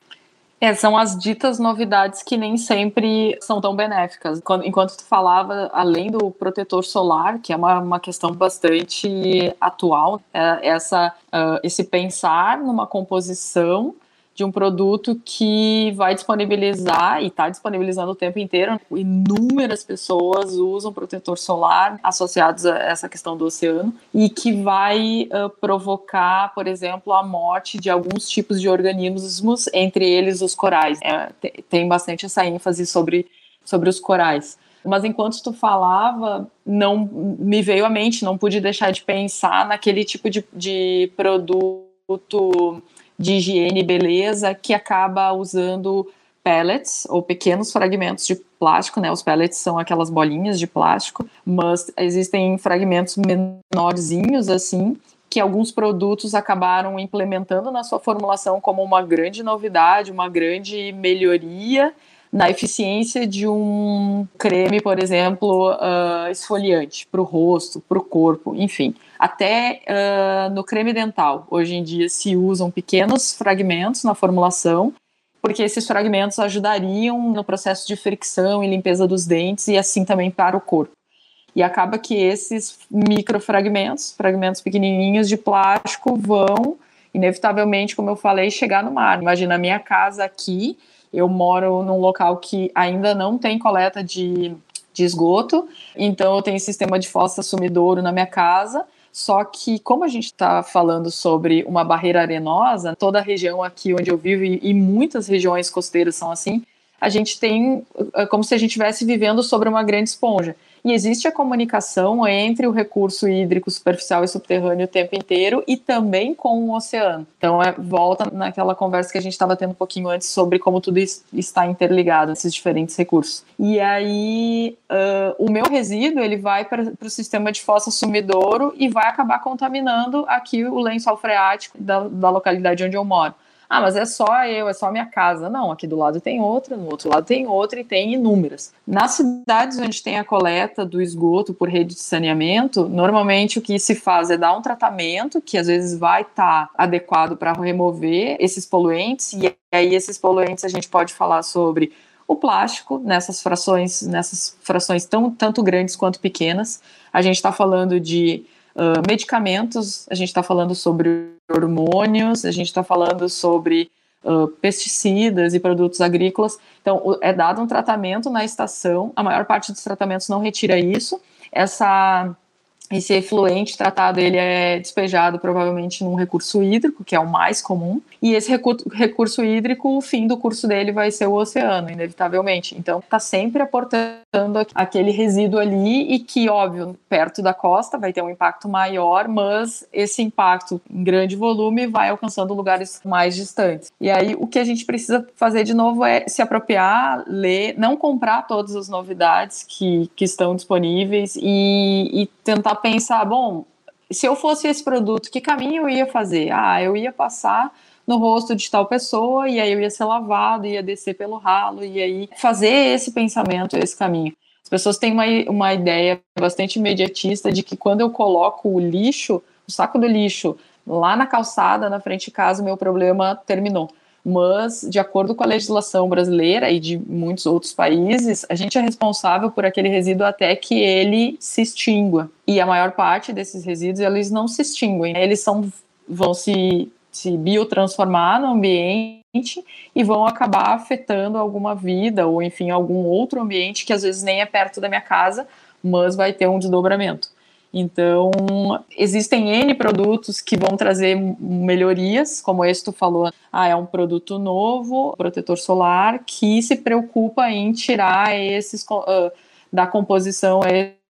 É, são as ditas novidades que nem sempre são tão benéficas. Quando, enquanto tu falava, além do protetor solar, que é uma, uma questão bastante atual, é, essa, uh, esse pensar numa composição de um produto que vai disponibilizar e está disponibilizando o tempo inteiro. Inúmeras pessoas usam protetor solar associados a essa questão do oceano e que vai uh, provocar, por exemplo, a morte de alguns tipos de organismos, entre eles os corais. É, tem bastante essa ênfase sobre, sobre os corais. Mas enquanto tu falava, não me veio à mente, não pude deixar de pensar naquele tipo de, de produto de higiene e beleza que acaba usando pellets ou pequenos fragmentos de plástico, né? Os pellets são aquelas bolinhas de plástico, mas existem fragmentos menorzinhos assim que alguns produtos acabaram implementando na sua formulação como uma grande novidade, uma grande melhoria na eficiência de um creme, por exemplo, uh, esfoliante para o rosto, para o corpo, enfim. Até uh, no creme dental, hoje em dia se usam pequenos fragmentos na formulação porque esses fragmentos ajudariam no processo de fricção e limpeza dos dentes e assim também para o corpo. E acaba que esses microfragmentos, fragmentos pequenininhos de plástico, vão inevitavelmente, como eu falei, chegar no mar. Imagina a minha casa aqui, eu moro num local que ainda não tem coleta de, de esgoto, então eu tenho sistema de fossa sumidouro na minha casa, só que, como a gente está falando sobre uma barreira arenosa, toda a região aqui onde eu vivo, e, muitas regiões costeiras são assim, a gente tem é como se a gente estivesse vivendo sobre uma grande esponja. E existe a comunicação entre o recurso hídrico superficial e subterrâneo o tempo inteiro e também com o oceano. Então, é, volta naquela conversa que a gente estava tendo um pouquinho antes sobre como tudo está interligado, esses diferentes recursos. E aí, uh, o meu resíduo ele vai para o sistema de fossa sumidouro e vai acabar contaminando aqui o lençol freático da, da localidade onde eu moro. Ah, mas é só eu, é só minha casa. Não, aqui do lado tem outra, no outro lado tem outra e tem inúmeras. Nas cidades onde tem a coleta do esgoto por rede de saneamento, normalmente o que se faz é dar um tratamento que às vezes vai estar tá adequado para remover esses poluentes e aí esses poluentes a gente pode falar sobre o plástico nessas frações, nessas frações tão tanto grandes quanto pequenas. A gente está falando de uh, medicamentos, a gente está falando sobre hormônios, a gente está falando sobre uh, pesticidas e produtos agrícolas. Então, é dado um tratamento na estação, a maior parte dos tratamentos não retira isso. Essa esse efluente tratado ele é despejado provavelmente num recurso hídrico, que é o mais comum, e esse recurso, recurso hídrico, o fim do curso dele vai ser o oceano, inevitavelmente. Então, está sempre aportando aquele resíduo ali e que, óbvio, perto da costa vai ter um impacto maior, mas esse impacto em grande volume vai alcançando lugares mais distantes. E aí, o que a gente precisa fazer de novo é se apropriar, ler, não comprar todas as novidades que, que estão disponíveis e, e tentar pensar, bom, se eu fosse esse produto, que caminho eu ia fazer? Ah, eu ia passar no rosto de tal pessoa e aí eu ia ser lavado, ia descer pelo ralo e aí fazer esse pensamento, esse caminho. As pessoas têm uma, uma ideia bastante imediatista de que quando eu coloco o lixo, o saco do lixo lá na calçada, na frente de casa, o meu problema terminou mas de acordo com a legislação brasileira e de muitos outros países, a gente é responsável por aquele resíduo até que ele se extingua. E a maior parte desses resíduos, eles não se extinguem, eles são, vão se, se biotransformar no ambiente e vão acabar afetando alguma vida ou, enfim, algum outro ambiente que às vezes nem é perto da minha casa, mas vai ter um desdobramento. Então, existem N produtos que vão trazer melhorias, como esse tu falou, ah, é um produto novo, protetor solar, que se preocupa em tirar esses uh, da composição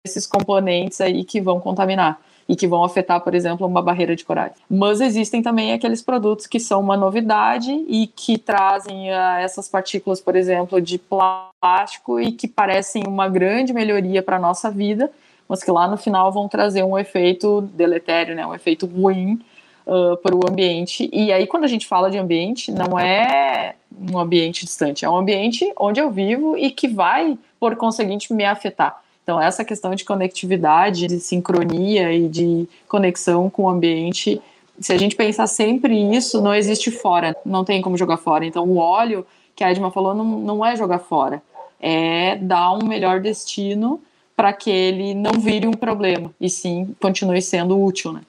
esses componentes aí que vão contaminar e que vão afetar, por exemplo, uma barreira de corais. Mas existem também aqueles produtos que são uma novidade e que trazem uh, essas partículas, por exemplo, de plástico e que parecem uma grande melhoria para a nossa vida, mas que lá no final vão trazer um efeito deletério, né, um efeito ruim uh, para o ambiente. E aí, quando a gente fala de ambiente, não é um ambiente distante, é um ambiente onde eu vivo e que vai, por conseguinte, me afetar. Então, essa questão de conectividade, de sincronia e de conexão com o ambiente, se a gente pensar sempre isso, não existe fora, não tem como jogar fora. Então, o óleo, que a Edma falou, não, não é jogar fora, é dar um melhor destino para que ele não vire um problema e sim continue sendo útil, né?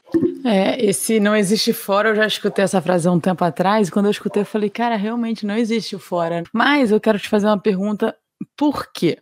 É, esse não existe fora, eu já escutei essa frase há um tempo atrás, e quando eu escutei eu falei, cara, realmente não existe o fora. Mas eu quero te fazer uma pergunta, por quê?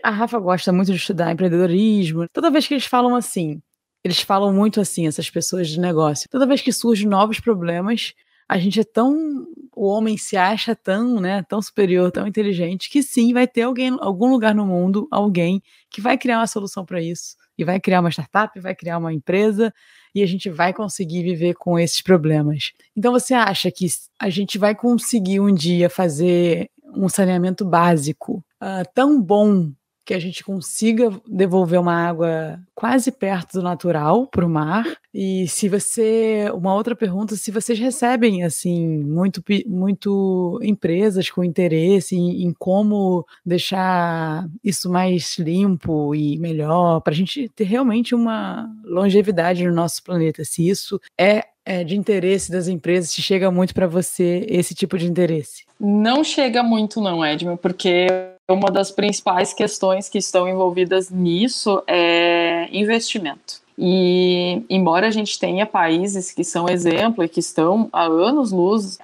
A Rafa gosta muito de estudar empreendedorismo. Toda vez que eles falam assim, eles falam muito assim, essas pessoas de negócio. Toda vez que surgem novos problemas, a gente é tão. O homem se acha tão, né, tão superior, tão inteligente, que sim, vai ter alguém, algum lugar no mundo, alguém que vai criar uma solução para isso. E vai criar uma startup, vai criar uma empresa, e a gente vai conseguir viver com esses problemas. Então você acha que a gente vai conseguir um dia fazer um saneamento básico uh, tão bom que a gente consiga devolver uma água quase perto do natural para o mar. E se você, uma outra pergunta, se vocês recebem assim muito, muito empresas com interesse em, em como deixar isso mais limpo e melhor para a gente ter realmente uma longevidade no nosso planeta. Se isso é é, de interesse das empresas, se chega muito para você esse tipo de interesse? Não chega muito, não, Edmo, porque uma das principais questões que estão envolvidas nisso é investimento. E embora a gente tenha países que são exemplo e que estão há anos luz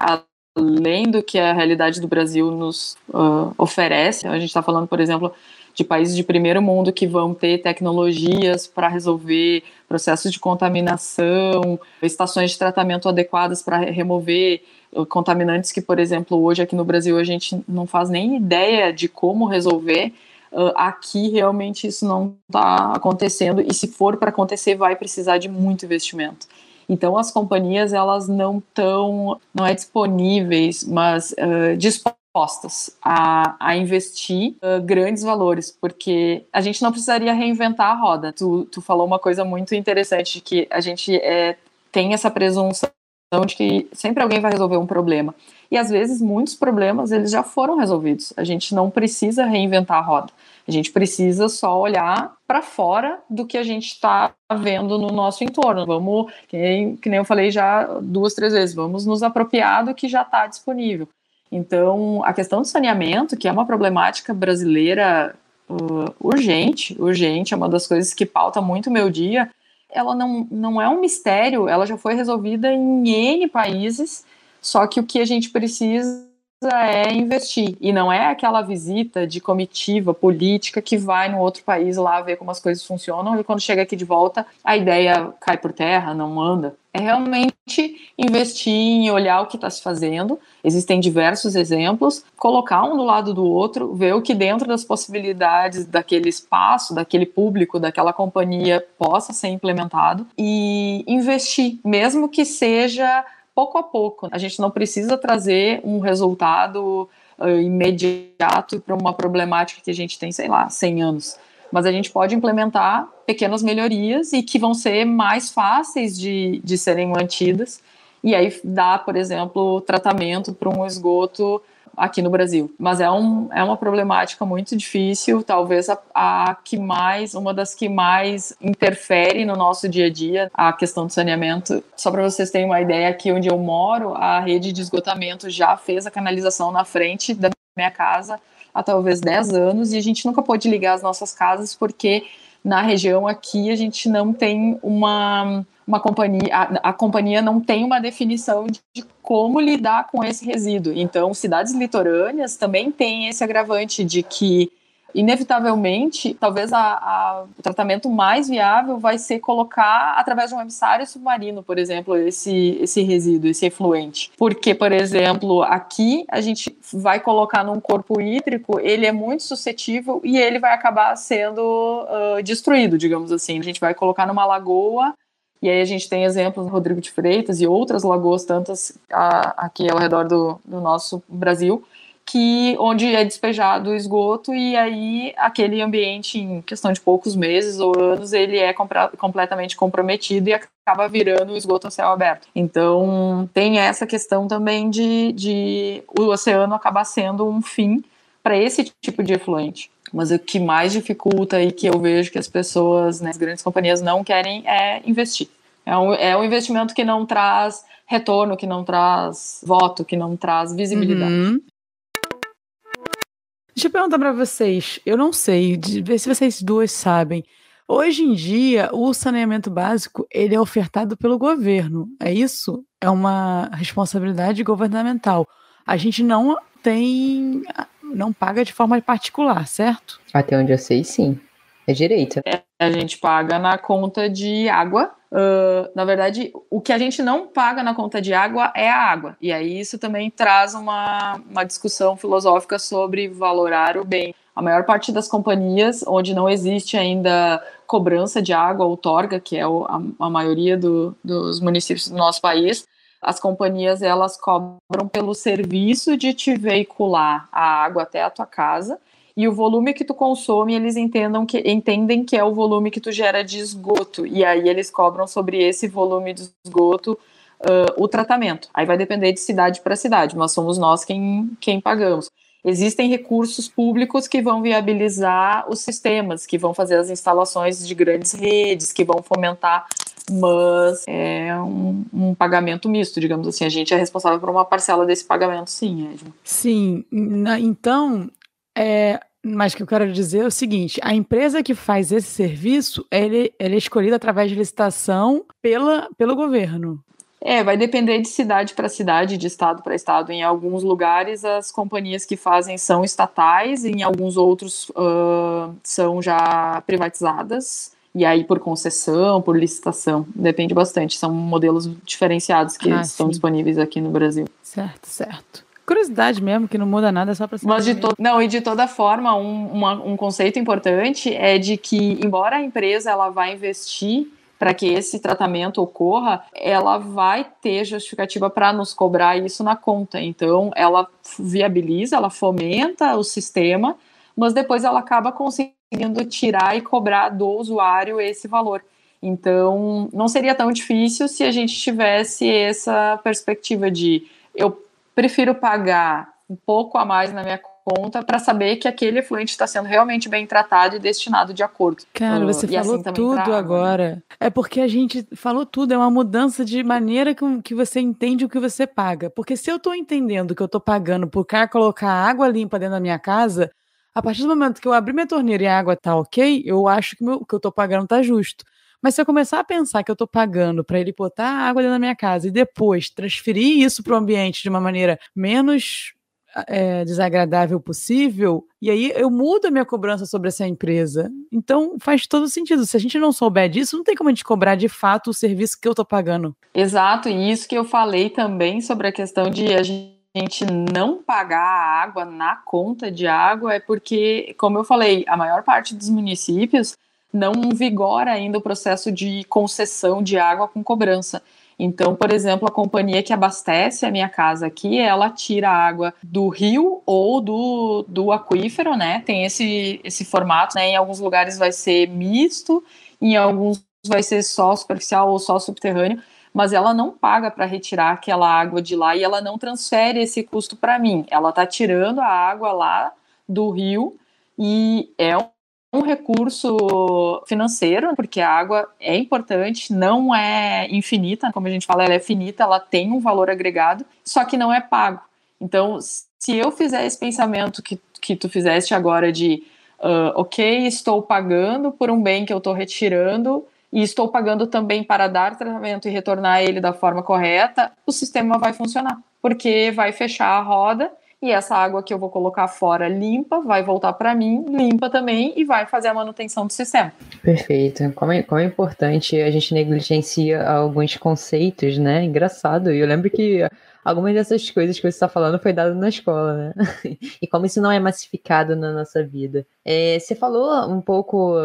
além do que a realidade do Brasil nos uh, oferece, a gente está falando, por exemplo, de países de primeiro mundo que vão ter tecnologias para resolver processos de contaminação, estações de tratamento adequadas para remover uh, contaminantes que, por exemplo, hoje aqui no Brasil a gente não faz nem ideia de como resolver. Uh, aqui realmente isso não está acontecendo e se for para acontecer vai precisar de muito investimento. Então as companhias elas não estão, não é disponíveis, mas uh, dispostas a, a investir uh, grandes valores, porque a gente não precisaria reinventar a roda. Tu, tu falou uma coisa muito interessante, que a gente é, tem essa presunção de que sempre alguém vai resolver um problema. E às vezes muitos problemas eles já foram resolvidos. A gente não precisa reinventar a roda. A gente precisa só olhar para fora do que a gente está vendo no nosso entorno. Vamos, que nem, que nem eu falei já duas, três vezes, vamos nos apropriar do que já está disponível. Então, a questão do saneamento, que é uma problemática brasileira uh, urgente, urgente, é uma das coisas que pauta muito o meu dia, ela não, não é um mistério, ela já foi resolvida em N países, só que o que a gente precisa é investir. E não é aquela visita de comitiva política que vai no outro país lá ver como as coisas funcionam e quando chega aqui de volta a ideia cai por terra, não anda. É realmente investir em olhar o que está se fazendo. Existem diversos exemplos, colocar um do lado do outro, ver o que dentro das possibilidades daquele espaço, daquele público, daquela companhia possa ser implementado e investir, mesmo que seja pouco a pouco. A gente não precisa trazer um resultado uh, imediato para uma problemática que a gente tem, sei lá, 100 anos. Mas a gente pode implementar pequenas melhorias e que vão ser mais fáceis de, de serem mantidas. E aí dá, por exemplo, tratamento para um esgoto aqui no Brasil. Mas é, um, é uma problemática muito difícil, talvez a, a que mais, uma das que mais interfere no nosso dia a dia, a questão do saneamento. Só para vocês terem uma ideia, aqui onde eu moro, a rede de esgotamento já fez a canalização na frente da minha casa há talvez 10 anos e a gente nunca pôde ligar as nossas casas porque na região aqui a gente não tem uma uma companhia, a, a, companhia não tem uma definição de, de, como lidar com esse resíduo. Então, cidades litorâneas também têm esse agravante de que inevitavelmente, talvez a, a, o tratamento mais viável vai ser colocar através de um emissário submarino, por exemplo, esse, esse resíduo, esse efluente. Porque, por exemplo, aqui a gente vai colocar num corpo hídrico, ele é muito suscetível e ele vai acabar sendo uh, destruído, digamos assim. A gente vai colocar numa lagoa e aí a gente tem exemplos Rodrigo de Freitas e outras lagoas, tantas a, aqui ao redor do, do nosso Brasil, que onde é despejado o esgoto e aí aquele ambiente em questão de poucos meses ou anos ele é completamente comprometido e acaba virando o esgoto a céu aberto. Então tem essa questão também de, de o oceano acabar sendo um fim para esse tipo de efluente. Mas o que mais dificulta e que eu vejo que as pessoas, né, as grandes companhias não querem é investir. É um, é um investimento que não traz retorno, que não traz voto, que não traz visibilidade. Uhum. Deixa eu perguntar para vocês, eu não sei, ver se vocês duas sabem. Hoje em dia, o saneamento básico ele é ofertado pelo governo. É isso? É uma responsabilidade governamental. A gente não tem não paga de forma particular, certo? Até onde eu sei, sim. É direito. É, a gente paga na conta de água, Uh, na verdade, o que a gente não paga na conta de água é a água. E aí isso também traz uma, uma discussão filosófica sobre valorar o bem. A maior parte das companhias, onde não existe ainda cobrança de água, outorga, que é o, a, a, maioria do, dos municípios do nosso país, as companhias elas cobram pelo serviço de te veicular a água até a tua casa e o volume que tu consome, eles entendam que, entendem que é o volume que tu gera de esgoto, e aí eles cobram sobre esse volume de esgoto uh, o tratamento. Aí vai depender de cidade para cidade, mas somos nós quem, quem pagamos. Existem recursos públicos que vão viabilizar os sistemas, que vão fazer as instalações de grandes redes, que vão fomentar, mas é um, um pagamento misto, digamos assim. A gente é responsável por uma parcela desse pagamento, sim, Edna. Sim, então é, mas o que eu quero dizer é o seguinte: a empresa que faz esse serviço, ele, ele é escolhida através de licitação pela, pelo governo. É, vai depender de cidade para cidade, de estado para estado. Em alguns lugares, as companhias que fazem são estatais, em alguns outros uh, são já privatizadas. E aí, por concessão, por licitação, depende bastante. São modelos diferenciados que ah, estão sim. disponíveis aqui no Brasil. Certo, certo. Curiosidade mesmo, que não muda nada, só para. Mas de to... Não, e de toda forma, um, uma, um conceito importante é de que, embora a empresa ela vá investir para que esse tratamento ocorra, ela vai ter justificativa para nos cobrar isso na conta. Então, ela viabiliza, ela fomenta o sistema, mas depois ela acaba conseguindo tirar e cobrar do usuário esse valor. Então, não seria tão difícil se a gente tivesse essa perspectiva de eu prefiro pagar um pouco a mais na minha conta para saber que aquele efluente está sendo realmente bem tratado e destinado de acordo. Cara, você uh, falou assim tudo né? agora. Né? É porque a gente falou tudo, é uma mudança de maneira que, que você entende o que você paga. Porque se eu estou entendendo que eu estou pagando por cá colocar água limpa dentro da minha casa, a partir do momento que eu abrir minha torneira e a água tá ok, eu acho que o que eu estou pagando tá justo. Mas se eu começar a pensar que eu estou pagando para ele botar água dentro da minha casa e depois transferir isso para o ambiente de uma maneira menos é, desagradável possível, e aí eu mudo a minha cobrança sobre essa empresa. Então faz todo sentido. Se a gente não souber disso, não tem como a gente cobrar de fato o serviço que eu estou pagando. Exato, e isso que eu falei também sobre a questão de a gente não pagar a água na conta de água é porque, como eu falei, a maior parte dos municípios não vigora ainda o processo de concessão de água com cobrança. Então, por exemplo, a companhia que abastece a minha casa aqui, ela tira a água do rio ou do, do aquífero, né? Tem esse, esse formato, né? Em alguns lugares vai ser misto, em alguns vai ser só superficial ou só subterrâneo, mas ela não paga para retirar aquela água de lá e ela não transfere esse custo para mim. Ela está tirando a água lá do rio e é um recurso financeiro, porque a água é importante, não é infinita, como a gente fala, ela é finita, ela tem um valor agregado, só que não é pago. Então, se eu fizer esse pensamento que, que tu fizeste agora de, uh, ok, estou pagando por um bem que eu estou retirando, e estou pagando também para dar tratamento e retornar ele da forma correta, o sistema vai funcionar, porque vai fechar a roda e essa água que eu vou colocar fora limpa vai voltar para mim, limpa também e vai fazer a manutenção do sistema. Perfeito. Como é, como é importante a gente negligencia alguns conceitos, né? Engraçado. E eu lembro que algumas dessas coisas que você está falando foi dado na escola, né? e como isso não é massificado na nossa vida. É, você falou um pouco,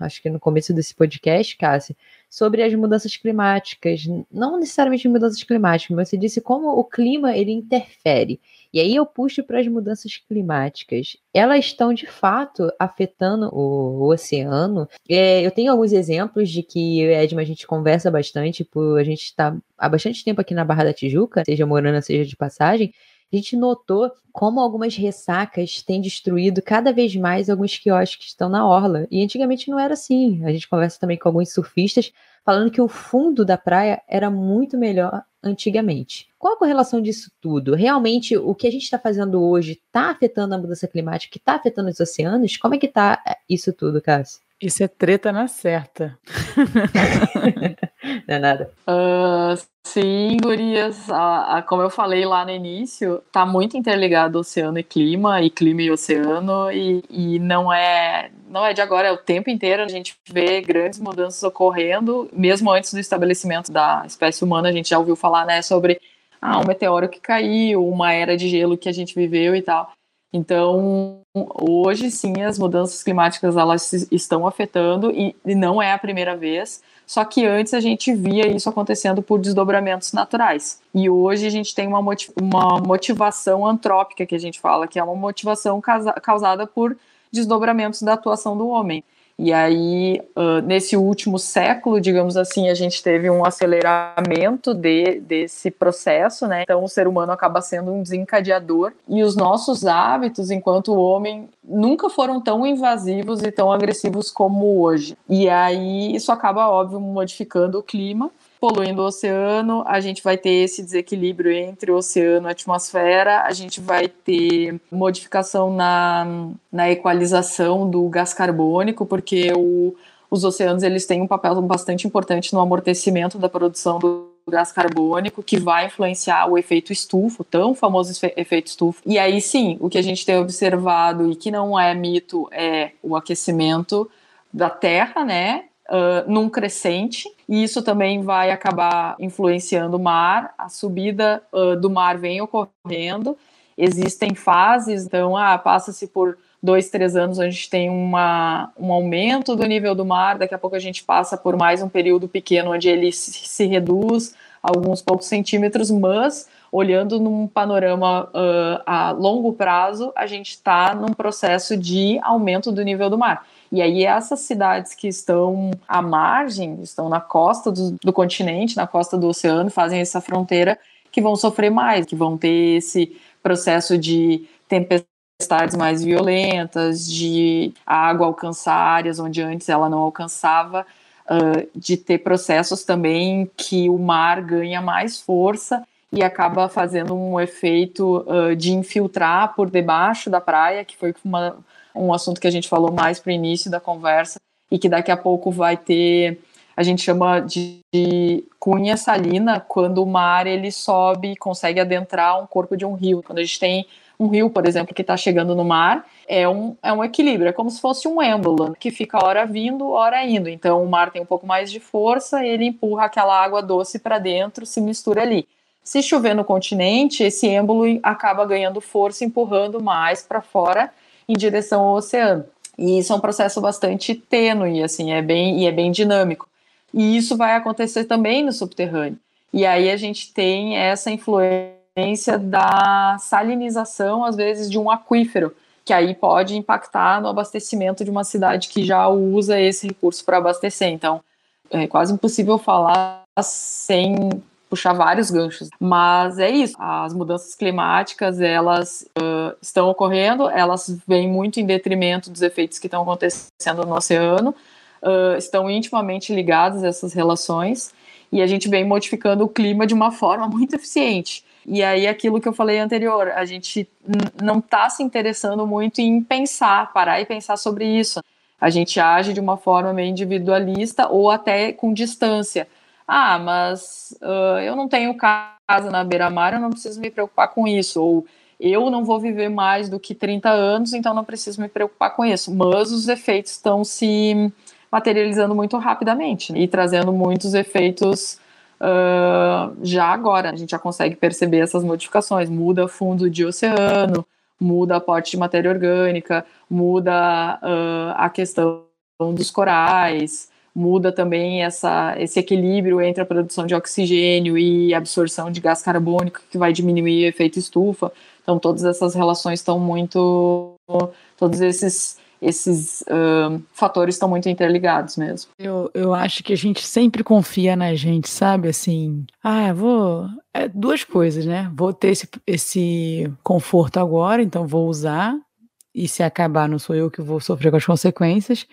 acho que no começo desse podcast, Cássia, sobre as mudanças climáticas. Não necessariamente mudanças climáticas, mas você disse como o clima ele interfere. E aí eu puxo para as mudanças climáticas. Elas estão de fato afetando o, o oceano. É, eu tenho alguns exemplos de que eu e Edma a gente conversa bastante, por a gente estar tá há bastante tempo aqui na Barra da Tijuca, seja morando, seja de passagem. A gente notou como algumas ressacas têm destruído cada vez mais alguns quiosques que estão na orla. E antigamente não era assim. A gente conversa também com alguns surfistas falando que o fundo da praia era muito melhor antigamente. Qual a correlação disso tudo? Realmente, o que a gente está fazendo hoje está afetando a mudança climática, está afetando os oceanos? Como é que está eh, isso tudo, Cássio? Isso é treta na certa. Não é nada. Uh, sim, gurias. A, a, como eu falei lá no início, tá muito interligado oceano e clima, e clima e oceano, e, e não é não é de agora, é o tempo inteiro a gente vê grandes mudanças ocorrendo, mesmo antes do estabelecimento da espécie humana, a gente já ouviu falar, né, sobre ah, um meteoro que caiu, uma era de gelo que a gente viveu e tal. Então, hoje sim, as mudanças climáticas elas estão afetando e, e não é a primeira vez. Só que antes a gente via isso acontecendo por desdobramentos naturais. E hoje a gente tem uma, uma motivação antrópica que a gente fala, que é uma motivação causada por desdobramentos da atuação do homem. E aí, uh, nesse último século, digamos assim, a gente teve um aceleramento de, desse processo, né? Então, o ser humano acaba sendo um desencadeador. E os nossos hábitos, enquanto homem, nunca foram tão invasivos e tão agressivos como hoje. E aí, isso acaba, óbvio, modificando o clima poluindo o oceano, a gente vai ter esse desequilíbrio entre o oceano e a atmosfera, a gente vai ter modificação na, na equalização do gás carbônico, porque o, os oceanos eles têm um papel bastante importante no amortecimento da produção do gás carbônico, que vai influenciar o efeito estufa, o tão famoso efeito estufa. E aí sim, o que a gente tem observado e que não é mito é o aquecimento da Terra, né? Uh, num crescente, e isso também vai acabar influenciando o mar. A subida uh, do mar vem ocorrendo, existem fases, então ah, passa-se por dois, três anos, a gente tem uma, um aumento do nível do mar, daqui a pouco a gente passa por mais um período pequeno onde ele se, se reduz alguns poucos centímetros, mas olhando num panorama uh, a longo prazo, a gente está num processo de aumento do nível do mar. E aí essas cidades que estão à margem, estão na costa do, do continente, na costa do oceano, fazem essa fronteira, que vão sofrer mais, que vão ter esse processo de tempestades mais violentas, de água alcançar áreas onde antes ela não alcançava, uh, de ter processos também que o mar ganha mais força e acaba fazendo um efeito uh, de infiltrar por debaixo da praia, que foi uma, um assunto que a gente falou mais para o início da conversa e que daqui a pouco vai ter, a gente chama de, de cunha salina, quando o mar ele sobe e consegue adentrar um corpo de um rio. Quando a gente tem um rio, por exemplo, que está chegando no mar, é um, é um equilíbrio, é como se fosse um êmbolo, que fica hora vindo, hora indo. Então o mar tem um pouco mais de força, ele empurra aquela água doce para dentro, se mistura ali. Se chover no continente, esse êmbolo acaba ganhando força, empurrando mais para fora em direção ao oceano. E isso é um processo bastante tênue, assim, é bem, e é bem dinâmico. E isso vai acontecer também no subterrâneo. E aí a gente tem essa influência da salinização, às vezes, de um aquífero, que aí pode impactar no abastecimento de uma cidade que já usa esse recurso para abastecer. Então, é quase impossível falar sem puxar vários ganchos. Mas é isso, as mudanças climáticas, elas uh, estão ocorrendo, elas vêm muito em detrimento dos efeitos que estão acontecendo no oceano, uh, estão intimamente ligadas essas relações, e a gente vem modificando o clima de uma forma muito eficiente. E aí, aquilo que eu falei anterior, a gente não está se interessando muito em pensar, parar e pensar sobre isso. A gente age de uma forma meio individualista ou até com distância ah, mas uh, eu não tenho casa na beira-mar, eu não preciso me preocupar com isso. Ou eu não vou viver mais do que 30 anos, então não preciso me preocupar com isso. Mas os efeitos estão se materializando muito rapidamente né? e trazendo muitos efeitos uh, já agora. A gente já consegue perceber essas modificações. Muda fundo de oceano, muda aporte de matéria orgânica, muda uh, a questão dos corais, muda também essa, esse equilíbrio entre a produção de oxigênio e absorção de gás carbônico, que vai diminuir o efeito estufa. Então, todas essas relações estão muito. Todos esses, esses uh, fatores estão muito interligados mesmo. Eu, eu acho que a gente sempre confia na gente, sabe? Assim, ah, vou. É duas coisas, né? Vou ter esse, esse conforto agora, então vou usar. E se acabar, não sou eu que vou sofrer com as consequências.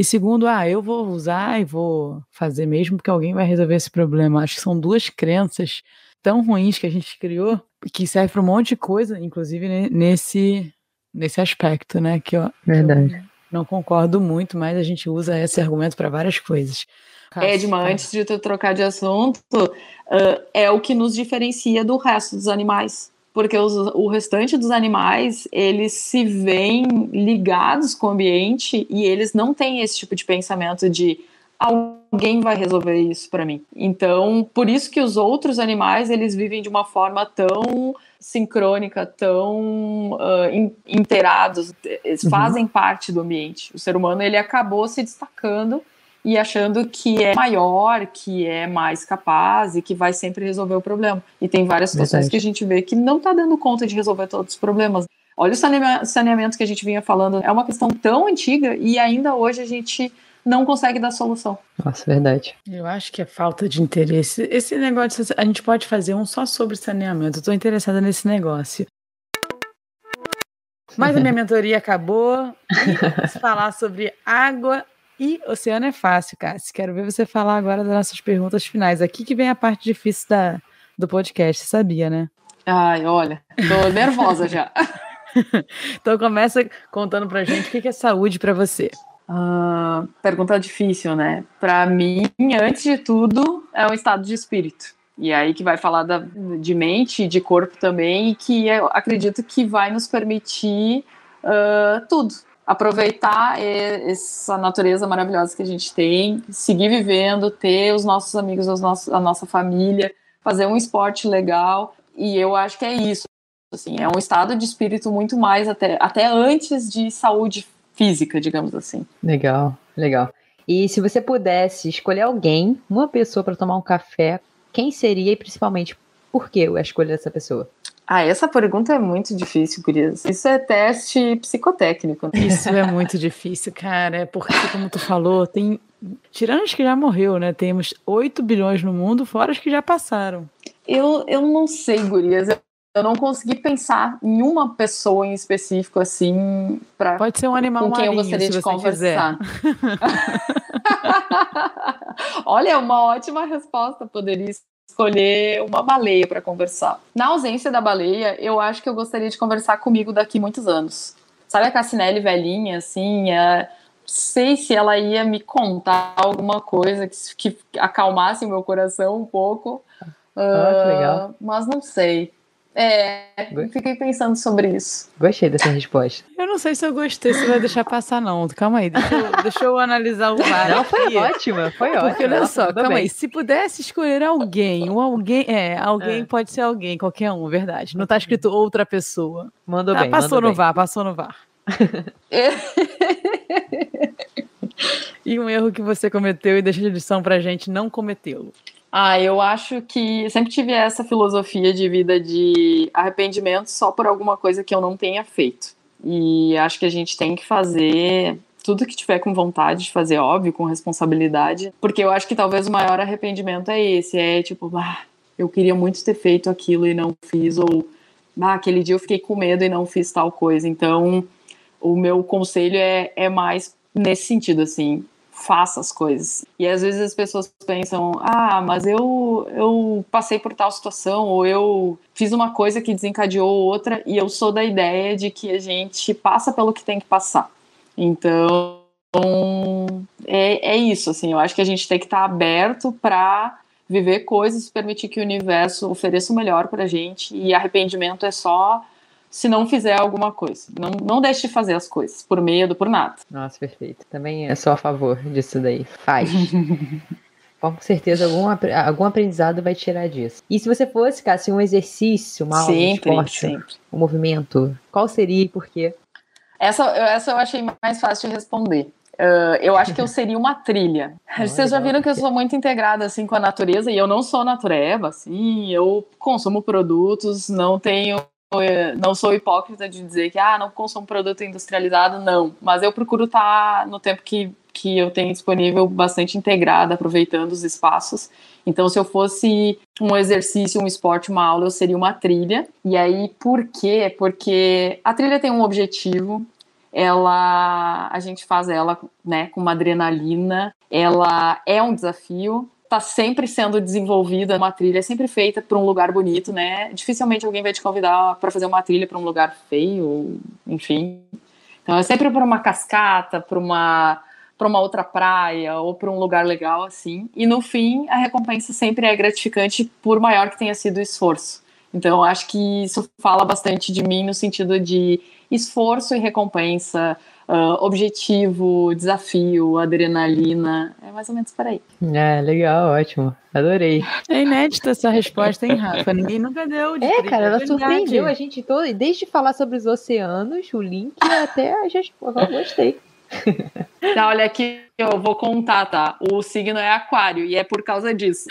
E segundo, ah, eu vou usar e vou fazer mesmo porque alguém vai resolver esse problema. Acho que são duas crenças tão ruins que a gente criou que serve para um monte de coisa, inclusive nesse nesse aspecto, né? Que, ó, Verdade. Não concordo muito, mas a gente usa esse argumento para várias coisas. Edma, antes de tu trocar de assunto, uh, é o que nos diferencia do resto dos animais. Porque os, o restante dos animais, eles se veem ligados com o ambiente e eles não têm esse tipo de pensamento de alguém vai resolver isso para mim. Então, por isso que os outros animais, eles vivem de uma forma tão sincrônica, tão uh, inteirados, eles uhum. fazem parte do ambiente. O ser humano, ele acabou se destacando e achando que é maior, que é mais capaz e que vai sempre resolver o problema. E tem várias situações Verdade. que a gente vê que não está dando conta de resolver todos os problemas. Olha o saneamento que a gente vinha falando, é uma questão tão antiga e ainda hoje a gente não consegue dar solução. Nossa, verdade. Eu acho que é falta de interesse. Esse negócio, a gente pode fazer um só sobre saneamento. Eu estou interessada nesse negócio. Mas a minha mentoria acabou. E falar sobre água e oceano é fácil, Cassi. Quero ver você falar agora das nossas perguntas finais. Aqui que vem a parte difícil da, do podcast, sabia, né? Ai, olha, tô nervosa já. então começa contando pra gente o que é saúde para você. Uh, pergunta difícil, né? Para mim, antes de tudo, é um estado de espírito. E é aí que vai falar da, de mente e de corpo também, e que eu acredito que vai nos permitir uh, tudo aproveitar essa natureza maravilhosa que a gente tem, seguir vivendo, ter os nossos amigos, os nossos, a nossa família, fazer um esporte legal. E eu acho que é isso. Assim, é um estado de espírito muito mais até, até antes de saúde física, digamos assim. Legal, legal. E se você pudesse escolher alguém, uma pessoa para tomar um café, quem seria e principalmente por que a escolha dessa pessoa? Ah, essa pergunta é muito difícil, Gurias. Isso é teste psicotécnico. Né? Isso é muito difícil, cara. É porque, como tu falou, tem. Tirando os que já morreu, né? Temos 8 bilhões no mundo, fora os que já passaram. Eu, eu não sei, Gurias. Eu não consegui pensar em uma pessoa em específico assim para Pode ser um animal com quem marinho, eu gostaria de conversar. Olha, uma ótima resposta poderia escolher uma baleia para conversar. Na ausência da baleia, eu acho que eu gostaria de conversar comigo daqui muitos anos. Sabe a Cassinelli velhinha, assim? É, sei se ela ia me contar alguma coisa que, que acalmasse o meu coração um pouco. Ah, uh, legal. Mas não sei. É, fiquei pensando sobre isso. Gostei dessa resposta. Eu não sei se eu gostei, se vai deixar passar, não. Calma aí, deixa eu, deixa eu analisar o VAR. Não, foi ótima, foi ótima. Porque olha só, calma bem. aí, se pudesse escolher alguém, ou alguém, é, alguém é. pode ser alguém, qualquer um, verdade. Não tá escrito outra pessoa. Mandou tá, bem. Passou mandou no bem. VAR, passou no VAR. e um erro que você cometeu e deixa de lição pra gente não cometê-lo. Ah, eu acho que sempre tive essa filosofia de vida de arrependimento só por alguma coisa que eu não tenha feito. E acho que a gente tem que fazer tudo que tiver com vontade de fazer, óbvio, com responsabilidade, porque eu acho que talvez o maior arrependimento é esse, é tipo, ah, eu queria muito ter feito aquilo e não fiz, ou ah, aquele dia eu fiquei com medo e não fiz tal coisa. Então, o meu conselho é, é mais nesse sentido, assim, faça as coisas. E às vezes as pessoas pensam: ah, mas eu, eu passei por tal situação, ou eu fiz uma coisa que desencadeou outra, e eu sou da ideia de que a gente passa pelo que tem que passar. Então, é, é isso, assim, eu acho que a gente tem que estar aberto para viver coisas, permitir que o universo ofereça o melhor para gente, e arrependimento é só se não fizer alguma coisa. Não, não deixe de fazer as coisas, por medo, por nada. Nossa, perfeito. Também é só a favor disso daí. Faz. Com certeza algum, algum aprendizado vai tirar disso. E se você fosse, Cássio, um exercício, uma aula de esporte, sempre. um movimento, qual seria e por quê? Essa, essa eu achei mais fácil de responder. Uh, eu acho que eu seria uma trilha. Vocês já viram que eu sou muito integrada assim com a natureza e eu não sou natureba, assim, eu consumo produtos, não tenho não sou hipócrita de dizer que ah, não consumo produto industrializado, não. Mas eu procuro estar no tempo que, que eu tenho disponível bastante integrada, aproveitando os espaços. Então, se eu fosse um exercício, um esporte, uma aula, eu seria uma trilha. E aí, por quê? Porque a trilha tem um objetivo, ela a gente faz ela né, com uma adrenalina, ela é um desafio, está sempre sendo desenvolvida, uma trilha é sempre feita para um lugar bonito, né? Dificilmente alguém vai te convidar para fazer uma trilha para um lugar feio, enfim. Então é sempre para uma cascata, para uma para uma outra praia ou para um lugar legal assim. E no fim, a recompensa sempre é gratificante, por maior que tenha sido o esforço. Então, acho que isso fala bastante de mim no sentido de esforço e recompensa, uh, objetivo, desafio, adrenalina. É mais ou menos por aí. É, legal, ótimo. Adorei. É inédita essa resposta, hein, Rafa? Ninguém nunca deu. De é, cara, ela surpreendeu a gente todo. Desde falar sobre os oceanos, o link, até a gente. Eu gostei. Tá, olha aqui, eu vou contar, tá? O signo é aquário e é por causa disso.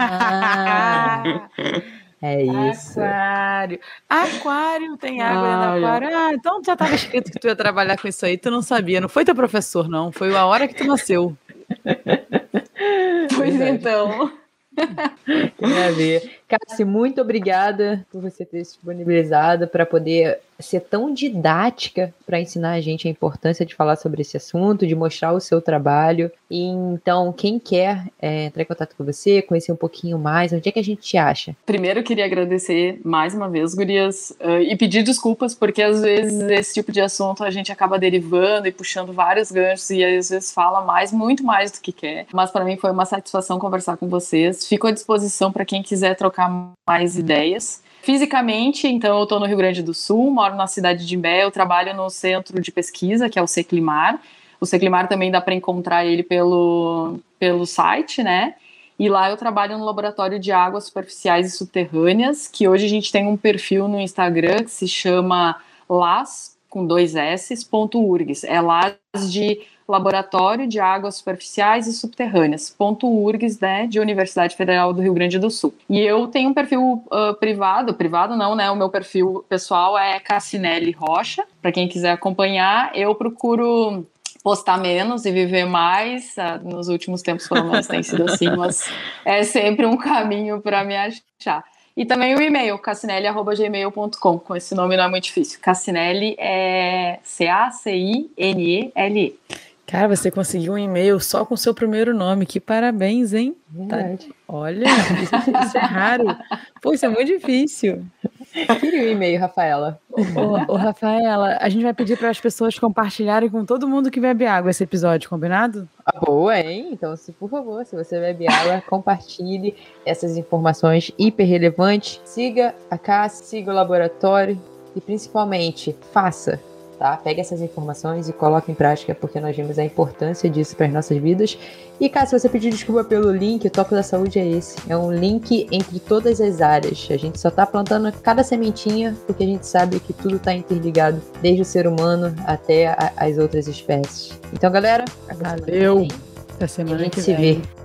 Ah, é isso. Aquário. Aquário tem água dentro do aquário. Ah, então já estava escrito que tu ia trabalhar com isso aí, tu não sabia. Não foi teu professor, não. Foi a hora que tu nasceu. Pois Verdade. então. Tem Cassi, muito obrigada por você ter se disponibilizado para poder ser tão didática para ensinar a gente a importância de falar sobre esse assunto, de mostrar o seu trabalho. E então, quem quer é, entrar em contato com você, conhecer um pouquinho mais, onde é que a gente te acha? Primeiro, eu queria agradecer mais uma vez, Gurias, uh, e pedir desculpas, porque às vezes esse tipo de assunto a gente acaba derivando e puxando vários ganchos e às vezes fala mais, muito mais do que quer. Mas para mim foi uma satisfação conversar com vocês. Fico à disposição para quem quiser trocar mais ideias. Fisicamente, então, eu estou no Rio Grande do Sul, moro na cidade de Imbé, eu trabalho no centro de pesquisa, que é o Seclimar. O Seclimar também dá para encontrar ele pelo, pelo site, né? E lá eu trabalho no laboratório de águas superficiais e subterrâneas, que hoje a gente tem um perfil no Instagram que se chama las, com dois S, ponto URGS. É las de Laboratório de Águas Superficiais e Subterrâneas, ponto URGS, né, de Universidade Federal do Rio Grande do Sul. E eu tenho um perfil uh, privado, privado não, né, o meu perfil pessoal é Cassinelli Rocha, para quem quiser acompanhar, eu procuro postar menos e viver mais. Uh, nos últimos tempos, pelo menos, tem sido assim, mas é sempre um caminho para me achar. E também o e-mail, cassinelli.gmail.com. Com esse nome não é muito difícil. Cassinelli é C-A-C-I-N-E-L-E. Cara, você conseguiu um e-mail só com seu primeiro nome. Que parabéns, hein? Verdade. Tá. Olha, isso, isso, é raro. Pô, isso é muito difícil. Queria o e-mail, Rafaela. Ô, ô, Rafaela, a gente vai pedir para as pessoas compartilharem com todo mundo que bebe água esse episódio, combinado? Ah, boa, hein? Então, se, por favor, se você bebe água, compartilhe essas informações hiper relevantes. Siga a casa, siga o laboratório e, principalmente, faça tá? Pegue essas informações e coloque em prática, porque nós vimos a importância disso para as nossas vidas. E, caso você pedir desculpa pelo link, o Toque da Saúde é esse. É um link entre todas as áreas. A gente só está plantando cada sementinha, porque a gente sabe que tudo está interligado, desde o ser humano até a, as outras espécies. Então, galera, valeu! Até semana a gente que se vem. vê.